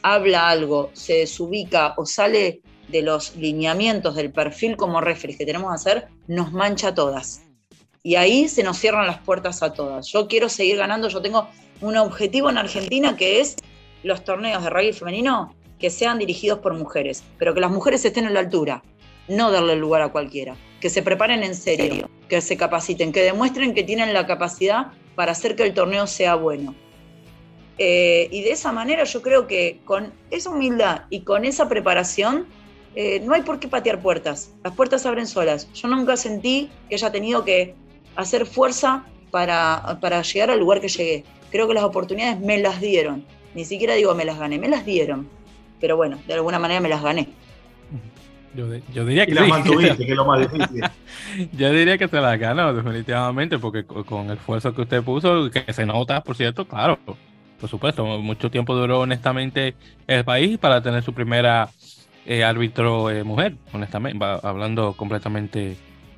habla algo, se desubica o sale de los lineamientos del perfil como referees que tenemos que hacer, nos mancha a todas. Y ahí se nos cierran las puertas a todas. Yo quiero seguir ganando, yo tengo un objetivo en Argentina que es los torneos de rugby femenino que sean dirigidos por mujeres, pero que las mujeres estén a la altura, no darle lugar a cualquiera, que se preparen en serio, que se capaciten, que demuestren que tienen la capacidad para hacer que el torneo sea bueno. Eh, y de esa manera yo creo que con esa humildad y con esa preparación eh, no hay por qué patear puertas, las puertas abren solas. Yo nunca sentí que haya tenido que hacer fuerza para, para llegar al lugar que llegué creo que las oportunidades me las dieron. Ni siquiera digo me las gané, me las dieron. Pero bueno, de alguna manera me las gané. Yo, diría que las mantuviste, que es lo más difícil. yo diría que se las ganó, definitivamente, porque con el esfuerzo que usted puso, que se nota, por cierto, claro, por supuesto, mucho tiempo duró honestamente el país para tener su primera eh, árbitro eh, mujer, honestamente, hablando completamente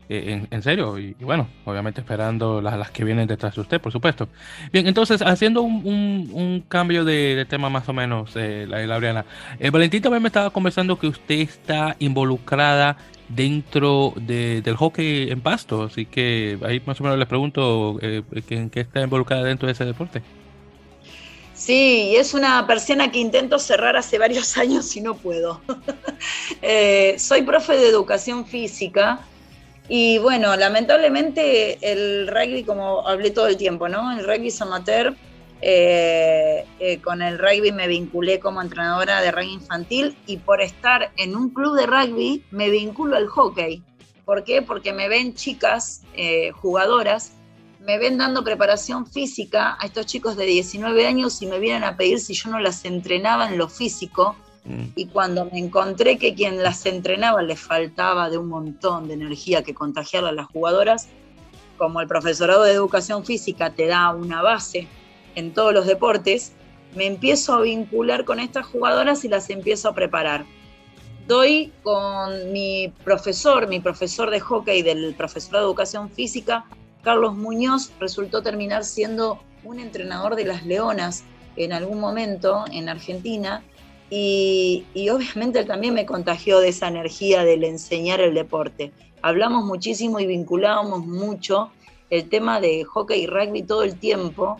eh, en, serio. Y, bueno, obviamente esperando las, las, que vienen detrás de usted, por supuesto. Bien, entonces, haciendo un, un, cambio de, tema más o menos, eh, la, Lauriana. Eh, Valentín también me estaba conversando que usted está involucrada dentro de, del hockey en pasto, así que ahí más o menos les pregunto eh, ¿en qué está involucrada dentro de ese deporte? Sí, es una persiana que intento cerrar hace varios años y no puedo. soy profe de educación física y bueno, lamentablemente el rugby, como hablé todo el tiempo, ¿no? El rugby es amateur Eh, eh, con el rugby me vinculé como entrenadora de rugby infantil y por estar en un club de rugby me vinculo al hockey. ¿Por qué? Porque me ven chicas eh, jugadoras, me ven dando preparación física a estos chicos de 19 años y me vienen a pedir si yo no las entrenaba en lo físico. Mm. Y cuando me encontré que quien las entrenaba le faltaba de un montón de energía que contagiar a las jugadoras, como el profesorado de educación física te da una base en todos los deportes, me empiezo a vincular con estas jugadoras y las empiezo a preparar. Doy con mi profesor, mi profesor de hockey del profesor de educación física, Carlos Muñoz, resultó terminar siendo un entrenador de las Leonas en algún momento en Argentina y, obviamente él también me contagió de esa energía del enseñar el deporte. Hablamos muchísimo y vinculábamos mucho el tema de hockey y rugby todo el tiempo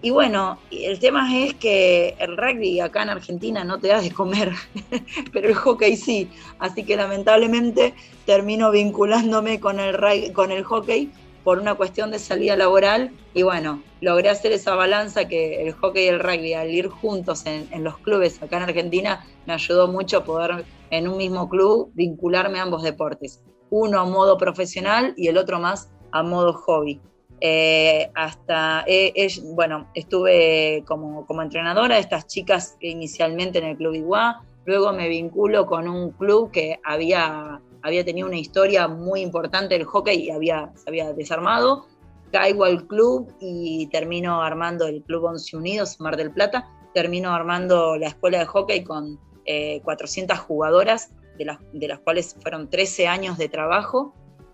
y bueno, el tema es que el rugby acá en Argentina no te da de comer, pero el hockey sí. Así que lamentablemente termino vinculándome con el, con el hockey por una cuestión de salida laboral. Y bueno, logré hacer esa balanza que el hockey y el rugby, al ir juntos en, los clubes acá en Argentina, me ayudó mucho poder en un mismo club vincularme a ambos deportes. Uno a modo profesional y el otro más a modo hobby. Eh, hasta, eh, bueno, estuve como, como, entrenadora de estas chicas inicialmente en el Club Iguá, luego me vinculo con un club que había, había tenido una historia muy importante del hockey y había, se había desarmado, caigo al club y termino armando el Club Once Unidos, Mar del Plata, termino armando la escuela de hockey con 400 eh, jugadoras, de las, de las cuales fueron 13 años de trabajo,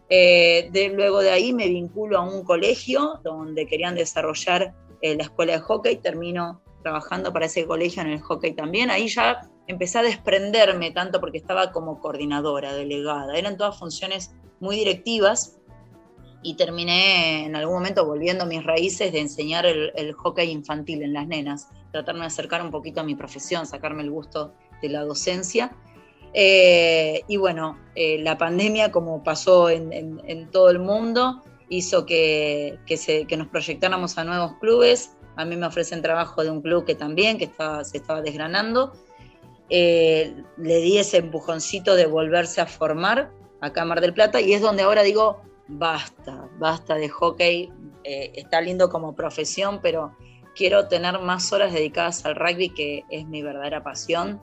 eh, de, luego de ahí me vinculo a un colegio donde querían desarrollar eh, la escuela de hockey, termino trabajando para ese colegio en el hockey también. Ahí ya empecé a desprenderme tanto porque estaba como coordinadora, delegada, eran todas funciones muy directivas y terminé en algún momento volviendo a mis raíces de enseñar el, el hockey infantil en las nenas, tratarme de acercar un poquito a mi profesión, sacarme el gusto de la docencia eh, y bueno, eh, la pandemia, como pasó en, todo el mundo, hizo que, nos proyectáramos a nuevos clubes. A mí me ofrecen trabajo de un club que también, que se estaba desgranando. Eh, le di ese empujoncito de volverse a formar en Mar del Plata y es donde ahora digo, basta, basta de hockey, está lindo como profesión, pero quiero tener más horas dedicadas al rugby, que es mi verdadera pasión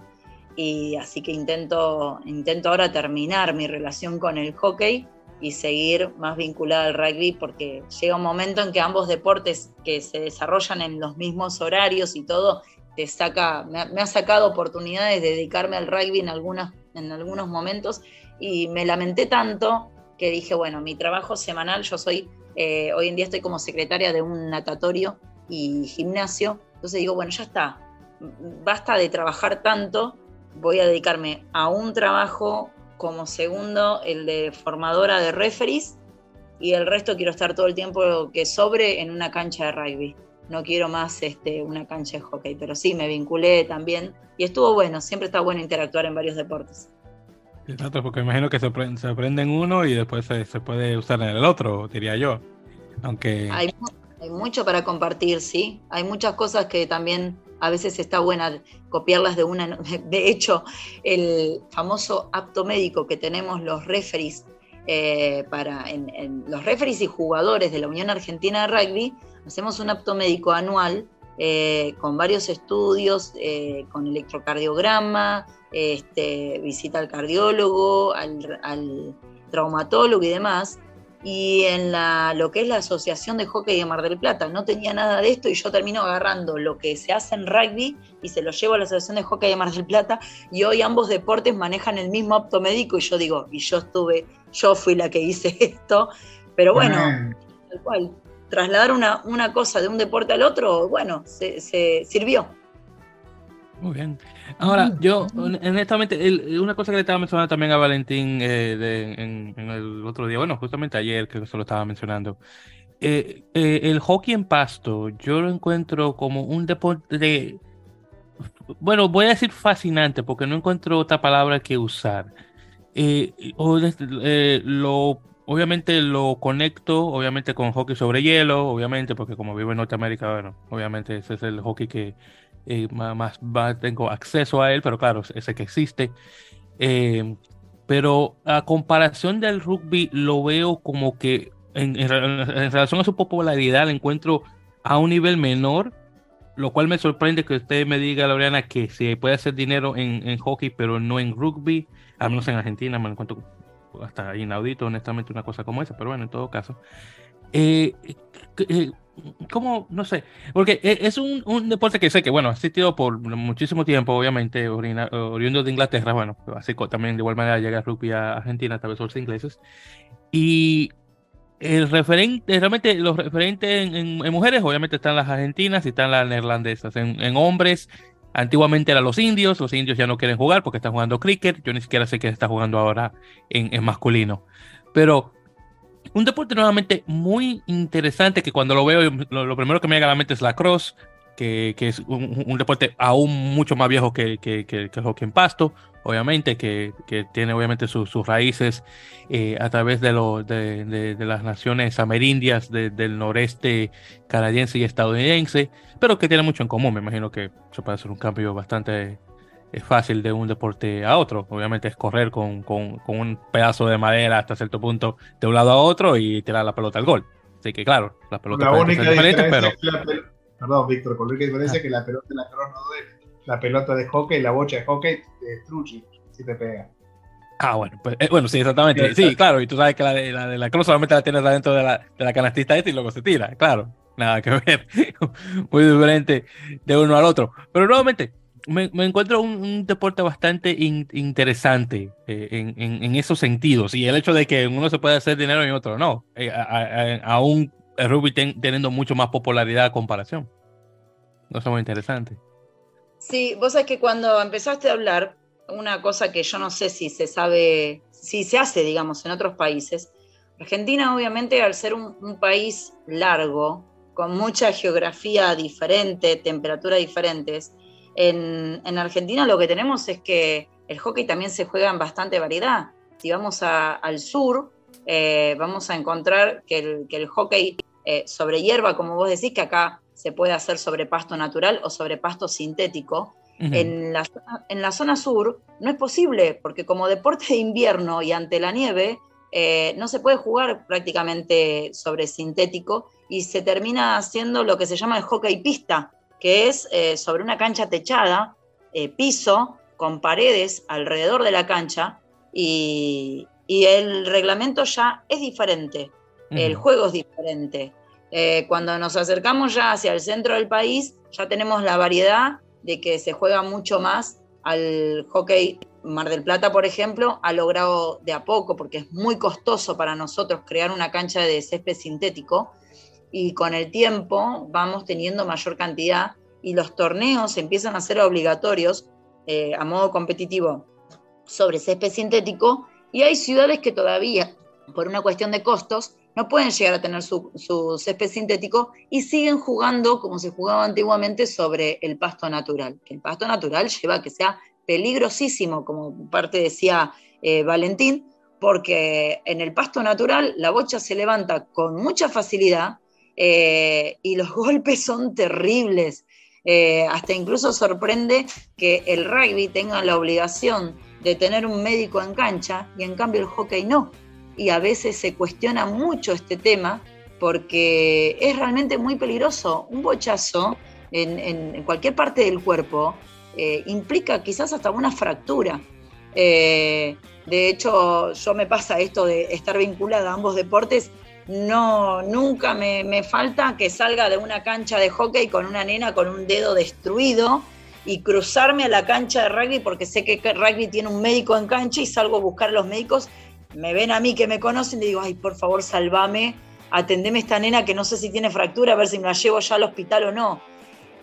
y así que intento, intento ahora terminar mi relación con el hockey y seguir más vinculada al rugby porque llega un momento en que ambos deportes que se desarrollan en los mismos horarios y todo, saca, me, ha, sacado oportunidades de dedicarme al rugby en, algunas, en algunos momentos y me lamenté tanto que dije, bueno, mi trabajo semanal, yo soy, eh, hoy en día estoy como secretaria de un natatorio y gimnasio, entonces digo, bueno, ya está, basta de trabajar tanto voy a dedicarme a un trabajo como segundo, el de formadora de referees, y el resto quiero estar todo el tiempo que sobre en una cancha de rugby. No quiero más este, una cancha de hockey, pero sí, me vinculé también y estuvo bueno, siempre está bueno interactuar en varios deportes. Exacto, porque imagino que se, aprende en uno y después se, puede usar en el otro, diría yo. Aunque... Hay, hay mucho para compartir, sí. Hay muchas cosas que también a veces está buena copiarlas de una. De hecho, el famoso apto médico que tenemos los referees eh, para en, los referees y jugadores de la Unión Argentina de Rugby, hacemos un apto médico anual eh, con varios estudios, eh, con electrocardiograma, este, visita al cardiólogo, al, al traumatólogo y demás. Y en la, lo que es la Asociación de Hockey de Mar del Plata. No tenía nada de esto y yo termino agarrando lo que se hace en rugby y se lo llevo a la Asociación de Hockey de Mar del Plata y hoy ambos deportes manejan el mismo apto médico y yo digo, y yo estuve, yo fui la que hice esto, pero bueno, tal cual, trasladar una, una cosa de un deporte al otro, bueno, se, se sirvió. Muy bien. Ahora, yo, honestamente, una cosa que le estaba mencionando también a Valentín eh, en, el otro día, bueno, justamente ayer que se lo estaba mencionando, eh, eh, el hockey en pasto, yo lo encuentro como un deporte, bueno, voy a decir fascinante porque no encuentro otra palabra que usar. o, lo, obviamente lo conecto, obviamente con hockey sobre hielo, obviamente, porque como vivo en Norteamérica, bueno, obviamente ese es el hockey que eh, más, tengo acceso a él, pero claro, ese que existe. Eh, pero a comparación del rugby, lo veo como que en, relación a su popularidad, la encuentro a un nivel menor, lo cual me sorprende que usted me diga, Laureana, que se puede hacer dinero en, en hockey, pero no en rugby, al menos en Argentina, me encuentro hasta inaudito, honestamente, una cosa como esa, pero bueno, en todo caso. Eh, eh, ¿Cómo? No sé. Porque e, es un, un, deporte que sé que, bueno, ha existido por muchísimo tiempo, obviamente, oriundo de Inglaterra, bueno, así también de igual manera llega el rugby a Argentina, tal vez los ingleses. Y el referente, realmente los referentes en, mujeres, obviamente están las argentinas y están las neerlandesas. En, en, hombres, antiguamente eran los indios, los indios ya no quieren jugar porque están jugando cricket, yo ni siquiera sé qué está jugando ahora en, en masculino. Pero un deporte nuevamente muy interesante que cuando lo veo, lo, primero que me llega a la mente es la cross, que, que es un, deporte aún mucho más viejo que, que, que, el hockey en pasto, obviamente, que, tiene obviamente sus raíces eh, a través de, lo, de, de, las naciones amerindias del noreste canadiense y estadounidense, pero que tiene mucho en común. Me imagino que se puede hacer un cambio bastante es fácil de un deporte a otro. Obviamente es correr con, con, con, un pedazo de madera hasta cierto punto de un lado a otro y tirar la pelota al gol. Así que claro, las pelotas la única diferencia pero... Es la Perdón, Víctor, con la única diferencia es que la pelota de la no duele. La pelota de hockey, la bocha de hockey te destruye si te pega. Ah, bueno, pues, eh, bueno, sí, exactamente. Sí, claro, y tú sabes que la de la, de la cross solamente la tienes adentro de la, de la canastita esta y luego se tira, claro. Nada que ver. Muy diferente de uno al otro. Pero nuevamente, me, encuentro un, deporte bastante interesante eh, en, esos sentidos. Y el hecho de que uno se puede hacer dinero y otro no. Eh, aún el rugby teniendo mucho más popularidad a comparación. No es muy interesante. Sí, vos sabés que cuando empezaste a hablar, una cosa que yo no sé si se sabe, si se hace, digamos, en otros países. Argentina, obviamente, al ser un país largo, con mucha geografía diferente, temperaturas diferentes, en, Argentina lo que tenemos es que el hockey también se juega en bastante variedad. Si vamos al sur, eh, vamos a encontrar que el, hockey eh, sobre hierba, como vos decís, que acá se puede hacer sobre pasto natural o sobre pasto sintético. en, la, en, la, zona sur no es posible, porque como deporte de invierno y ante la nieve, eh, no se puede jugar prácticamente sobre sintético y se termina haciendo lo que se llama el hockey pista, que es eh, sobre una cancha techada, eh, piso, con paredes alrededor de la cancha, y, el reglamento ya es diferente, el juego es diferente. Eh, cuando nos acercamos ya hacia el centro del país, ya tenemos la variedad de que se juega mucho más al hockey Mar del Plata, por ejemplo, ha logrado de a poco, porque es muy costoso para nosotros crear una cancha de césped sintético, y con el tiempo vamos teniendo mayor cantidad y los torneos empiezan a ser obligatorios eh, a modo competitivo sobre césped sintético y hay ciudades que todavía, por una cuestión de costos, no pueden llegar a tener su, su césped sintético y siguen jugando como se jugaba antiguamente sobre el pasto natural. Que el pasto natural lleva a que sea peligrosísimo, como parte decía eh, Valentín, porque en el pasto natural la bocha se levanta con mucha facilidad eh, y los golpes son terribles. Eh, hasta incluso sorprende que el rugby tenga la obligación de tener un médico en cancha y en cambio el hockey no. Y a veces se cuestiona mucho este tema porque es realmente muy peligroso. Un bochazo en, cualquier parte del cuerpo eh, implica quizás hasta una fractura. de hecho, yo me pasa esto de estar vinculada a ambos deportes no, nunca me, falta que salga de una cancha de hockey con una nena con un dedo destruido y cruzarme a la cancha de rugby porque sé que rugby tiene un médico en cancha y salgo a buscar a los médicos. Me ven a mí que me conocen y digo, ay, por favor, salvame, atendeme a esta nena que no sé si tiene fractura, a ver si me la llevo ya al hospital o no.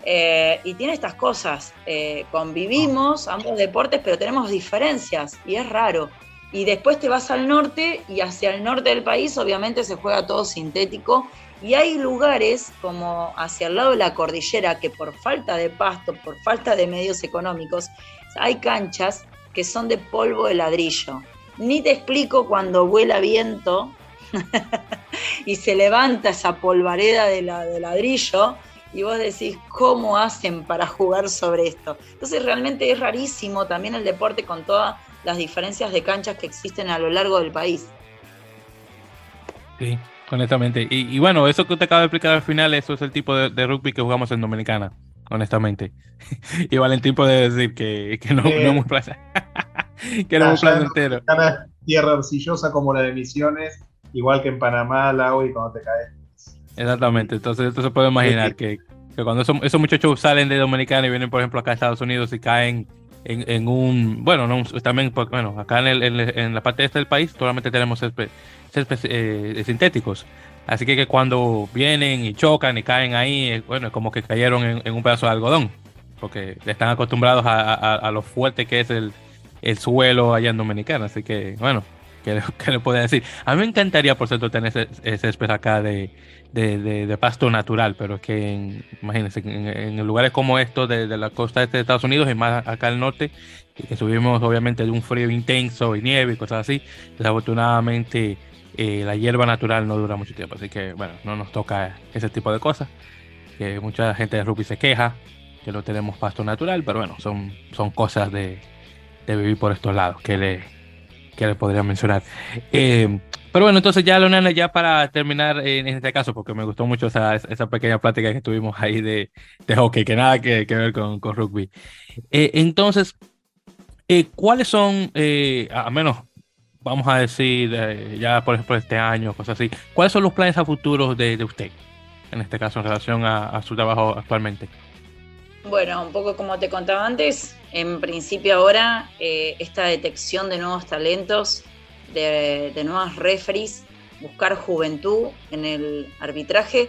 Eh, y tiene estas cosas. Eh, convivimos ambos deportes, pero tenemos diferencias y es raro y después te vas al norte y hacia el norte del país obviamente se juega todo sintético y hay lugares como hacia el lado de la cordillera que por falta de pasto, por falta de medios económicos, hay canchas que son de polvo de ladrillo. Ni te explico cuando vuela viento y se levanta esa polvareda de, la, de ladrillo y vos decís, ¿cómo hacen para jugar sobre esto? Entonces realmente es rarísimo también el deporte con todas las diferencias de canchas que existen a lo largo del país. Sí, honestamente. Y, bueno, eso que te acaba de explicar al final, eso es el tipo de, rugby que jugamos en Dominicana, honestamente. y Valentín puede decir que, no, no hemos plaza. que no hemos plaza entero. Tierra arcillosa como la de Misiones, igual que en Panamá, Lao y cuando te caes Exactamente, entonces esto se puede imaginar que, cuando esos, muchachos salen de Dominicana y vienen, por ejemplo, acá a Estados Unidos y caen en, un, bueno, no, también, bueno, acá en, la parte este del país solamente tenemos eh, sintéticos. Así que, que, cuando vienen y chocan y caen ahí, eh, bueno, es como que cayeron en, un pedazo de algodón, porque están acostumbrados a, lo fuerte que es el, suelo allá en Dominicana. Así que, bueno, ¿qué, le puedo decir? A mí me encantaría, por cierto, tener ese, ese acá de, de, pasto natural, pero es que en, imagínense, en, lugares como estos de, la costa este de Estados Unidos y más acá al norte, que subimos obviamente de un frío intenso y nieve y cosas así, desafortunadamente eh, la hierba natural no dura mucho tiempo, así que bueno, no nos toca ese tipo de cosas, que mucha gente de rugby se queja que no tenemos pasto natural, pero bueno, son, son cosas de, vivir por estos lados que le, que le podría mencionar. Eh, pero bueno, entonces ya, Leonana, ya para terminar en este caso, porque me gustó mucho esa, esa pequeña plática que tuvimos ahí de, de hockey, que nada que, ver con, con rugby. Eh, entonces, eh, ¿cuáles son, a menos, vamos a decir, ya por ejemplo este año, cosas así, cuáles son los planes a futuros de, de usted, en este caso, en relación a su trabajo actualmente? Bueno, un poco como te contaba antes, en principio ahora esta detección de nuevos talentos de, de nuevas referees, buscar juventud en el arbitraje.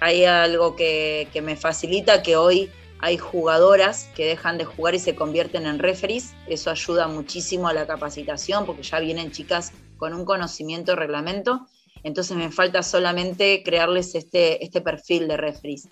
Hay algo que, me facilita que hoy hay jugadoras que dejan de jugar y se convierten en referees. Eso ayuda muchísimo a la capacitación porque ya vienen chicas con un conocimiento de reglamento. Entonces me falta solamente crearles este, este perfil de referees.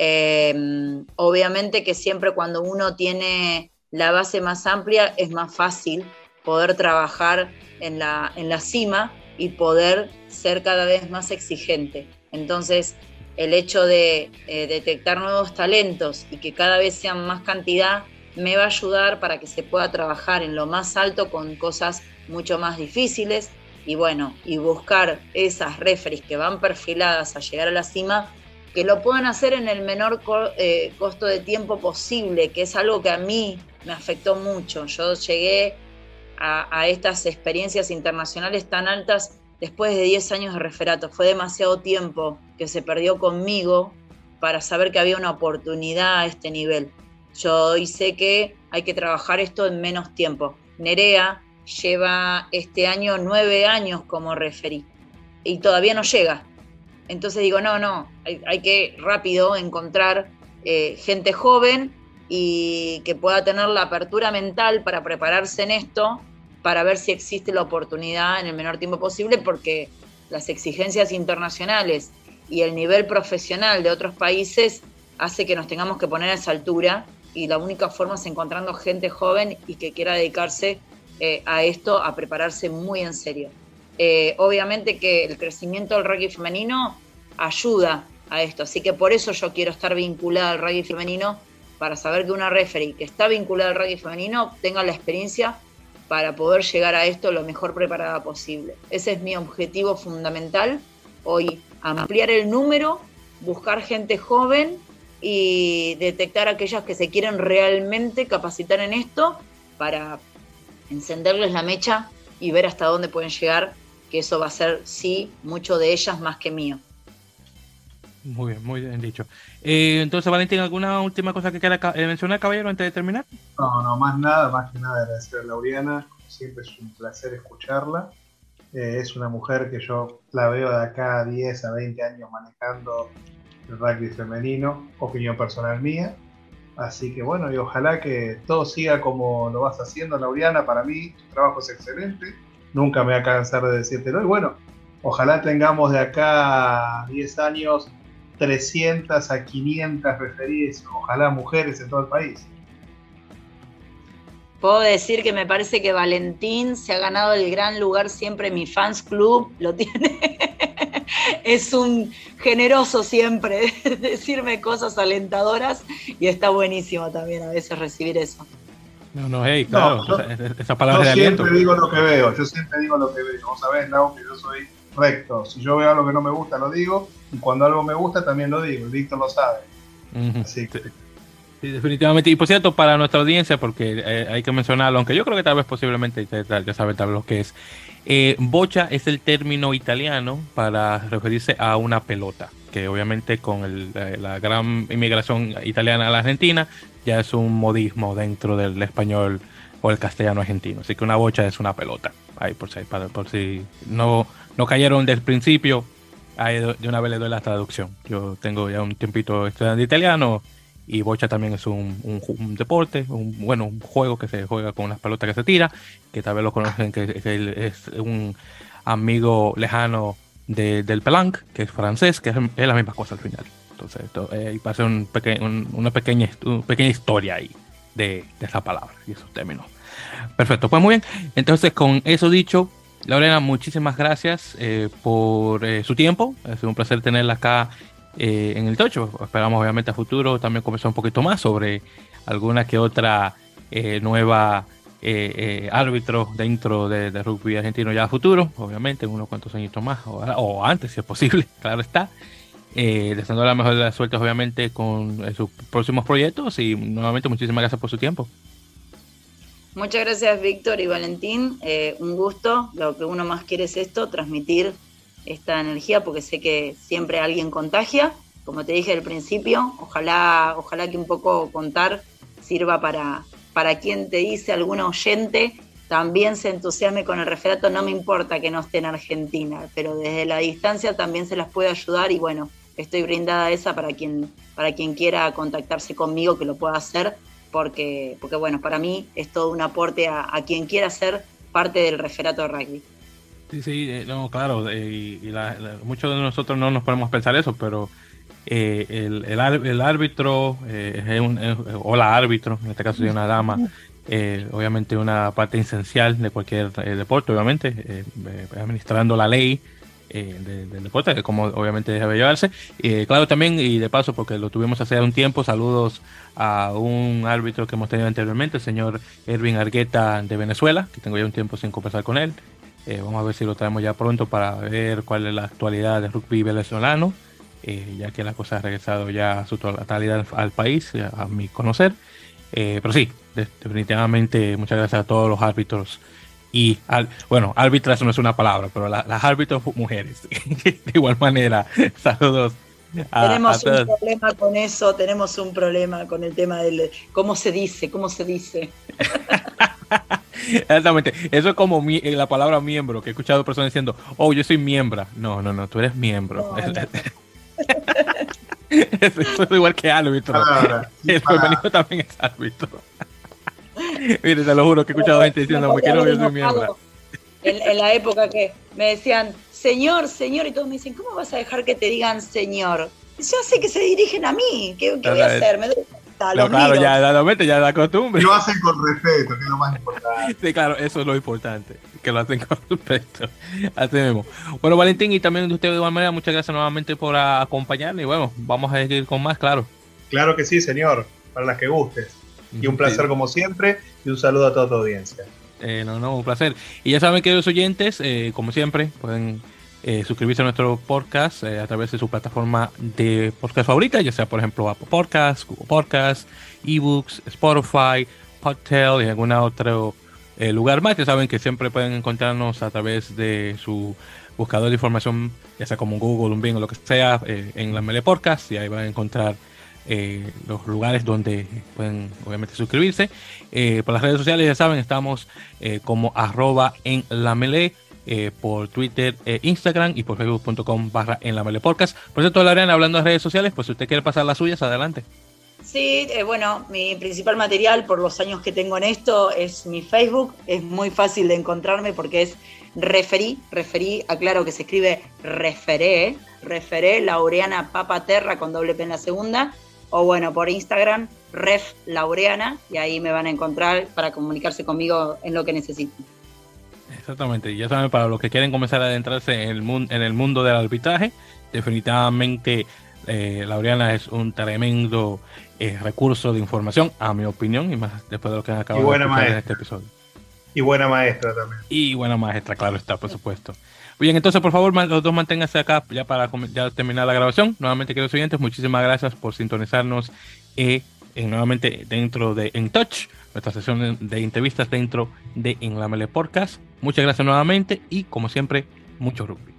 Em, obviamente que siempre cuando uno tiene la base más amplia es más fácil poder trabajar en la, en la cima y poder ser cada vez más exigente. Entonces, el hecho de eh, detectar nuevos talentos y que cada vez sean más cantidad me va a ayudar para que se pueda trabajar en lo más alto con cosas mucho más difíciles y bueno, y buscar esas referees que van perfiladas a llegar a la cima, que lo puedan hacer en el menor eh, costo de tiempo posible, que es algo que a mí me afectó mucho. Yo llegué a, estas experiencias internacionales tan altas después de 10 años de referato. Fue demasiado tiempo que se perdió conmigo para saber que había una oportunidad a este nivel. Yo hoy sé que hay que trabajar esto en menos tiempo. Nerea lleva este año nueve años como referí y todavía no llega. Entonces digo, no, no, hay, que rápido encontrar eh, gente joven y que pueda tener la apertura mental para prepararse en esto para ver si existe la oportunidad en el menor tiempo posible, porque las exigencias internacionales y el nivel profesional de otros países hace que nos tengamos que poner a esa altura y la única forma es encontrando gente joven y que quiera dedicarse eh, a esto, a prepararse muy en serio. Eh, obviamente que el crecimiento del rugby femenino ayuda a esto, así que por eso yo quiero estar vinculada al rugby femenino para saber que una referee que está vinculada al rugby femenino tenga la experiencia para poder llegar a esto lo mejor preparada posible. Ese es mi objetivo fundamental hoy, ampliar el número, buscar gente joven y detectar aquellas que se quieren realmente capacitar en esto para encenderles la mecha y ver hasta dónde pueden llegar, que eso va a ser, sí, mucho de ellas más que mío. Muy bien, muy bien dicho. Eh, entonces, Valentín, ¿alguna última cosa que quiera eh, mencionar, caballero, antes de terminar? No, no, más nada, más que nada agradecer a Lauriana. Siempre es un placer escucharla. Eh, es una mujer que yo la veo de acá a 10 a 20 años manejando el rugby femenino, opinión personal mía. Así que bueno, y ojalá que todo siga como lo vas haciendo, Lauriana. Para mí, tu trabajo es excelente. Nunca me voy a cansar de decírtelo. Y bueno, ojalá tengamos de acá a 10 años 300 a 500 referidas, ojalá mujeres en todo el país. Puedo decir que me parece que Valentín se ha ganado el gran lugar siempre mi fans club, lo tiene. es un generoso siempre decirme cosas alentadoras y está buenísimo también a veces recibir eso. No, no, hey, claro, esa, palabra yo siempre digo lo que veo, yo siempre digo lo que veo. Vos sabés, Lau, que yo soy recto. Si yo veo algo que no me gusta, lo digo, y cuando algo me gusta, también lo digo. Víctor lo sabe. Así que Sí, definitivamente. Y por cierto, para nuestra audiencia, porque eh, hay que mencionarlo, aunque yo creo que tal vez posiblemente ya saben tal vez lo que es. Eh, bocha es el término italiano para referirse a una pelota, que obviamente con el, eh, la gran inmigración italiana a la Argentina ya es un modismo dentro del español o el castellano argentino. Así que una bocha es una pelota. Ahí por si, no, no cayeron del principio, ahí de una vez le doy la traducción. Yo tengo ya un tiempito estudiando italiano y bocha también es un, deporte, un, bueno, un juego que se juega con unas pelotas que se tira, que tal vez lo conocen, que es, un amigo lejano de, del Pelanc, que es francés, que es, la misma cosa al final. Entonces, esto, eh, pasa un una pequeña, pequeña historia ahí de, de esa palabra y esos términos. Perfecto, pues muy bien. Entonces, con eso dicho, Lorena, muchísimas gracias eh, por eh, su tiempo. Es un placer tenerla acá eh, en el Tocho. Esperamos obviamente a futuro también conversar un poquito más sobre alguna que otra eh, nueva árbitro dentro de, rugby argentino ya a futuro, obviamente en unos cuantos añitos más o, antes si es posible, claro está. Deseando la mejor de las suertes obviamente con sus próximos proyectos y nuevamente muchísimas gracias por su tiempo. Muchas gracias Víctor y Valentín, un gusto, lo que uno más quiere es esto, transmitir esta energía porque sé que siempre alguien contagia. Como te dije al principio, ojalá, ojalá que un poco contar sirva para, para quien te dice, algún oyente, también se entusiasme con el referato, no me importa que no esté en Argentina, pero desde la distancia también se las puede ayudar y bueno, estoy brindada esa para quien, para quien quiera contactarse conmigo que lo pueda hacer, porque, porque bueno, para mí es todo un aporte a, quien quiera ser parte del referato de rugby. Sí, sí, eh, no, claro, eh, y, muchos de nosotros no nos podemos pensar eso, pero eh, el, el, árbitro es un, o la árbitro, en este caso de una dama, obviamente una parte esencial de cualquier deporte, obviamente, administrando la ley del deporte, como obviamente debe llevarse. claro, también, y de paso, porque lo tuvimos hace un tiempo, saludos a un árbitro que hemos tenido anteriormente, el señor Erwin Argueta de Venezuela, que tengo ya un tiempo sin conversar con él. Eh, vamos a ver si lo traemos ya pronto para ver cuál es la actualidad del rugby venezolano, eh, ya que la cosa ha regresado ya a su totalidad al, país, a, mi conocer. Eh, pero sí, definitivamente muchas gracias a todos los árbitros. Y, bueno, árbitras no es una palabra, pero las árbitros mujeres. de igual manera, saludos tenemos un problema con eso, tenemos un problema con el tema del cómo se dice, cómo se dice. Exactamente. Eso es como eh, la palabra miembro, que he escuchado personas diciendo, oh, yo soy miembro. No, no, no, tú eres miembro. Eso, es igual que árbitro. el femenino también es árbitro. Mire, te lo juro que he escuchado gente diciendo, que no, yo soy miembro. En, la época que me decían, señor, señor, y todos me dicen, ¿cómo vas a dejar que te digan señor? Yo sé que se dirigen a mí, ¿qué, qué voy a hacer? Me doy claro, ya la ya la costumbre. Lo hacen con respeto, que es lo más importante. Sí, claro, eso es lo importante, que lo hacen con respeto. Así mismo. Bueno, Valentín, y también de usted de igual manera, muchas gracias nuevamente por acompañarme. Y bueno, vamos a seguir con más, claro. Claro que sí, señor, para las que gustes. Y un placer como siempre, y un saludo a toda tu audiencia. Eh, no, no, un placer. Y ya saben, queridos oyentes, eh, como siempre, pueden eh, suscribirse a nuestro podcast eh, a través de su plataforma de podcast favorita, ya sea por ejemplo Apple Podcasts, Google Podcasts, eBooks, Spotify, Podtail y algún otro eh, lugar más. Ya saben que siempre pueden encontrarnos a través de su buscador de información, ya sea como Google, un Bing o lo que sea, en la Mele Podcast y ahí van a encontrar los lugares donde pueden obviamente suscribirse. por las redes sociales ya saben, estamos como arroba en la Mele eh, por Twitter, e Instagram y por facebook.com barra en la Mele Podcast. Por cierto, Lorena, hablando de redes sociales, pues si usted quiere pasar las suyas, adelante. Sí, eh, bueno, mi principal material por los años que tengo en esto es mi Facebook. Es muy fácil de encontrarme porque es referí, referí, aclaro que se escribe referé, referé, Laureana Papaterra con doble P en la segunda. O bueno, por Instagram, Ref Laureana y ahí me van a encontrar para comunicarse conmigo en lo que necesiten. Exactamente, ya saben, para los que quieren comenzar a adentrarse en el, mundo, en el mundo del arbitraje, definitivamente eh, Laureana es un tremendo eh, recurso de información, a mi opinión, y más después de lo que han acabado de escuchar en este episodio. Y buena maestra también. Y buena maestra, claro está, por supuesto. Bien, entonces por favor, los dos manténganse acá ya para ya terminar la grabación. Nuevamente, queridos oyentes, muchísimas gracias por sintonizarnos eh, nuevamente dentro de En Touch, nuestra sesión de, entrevistas dentro de En la Mele Podcast. Muchas gracias nuevamente y como siempre, mucho rugby.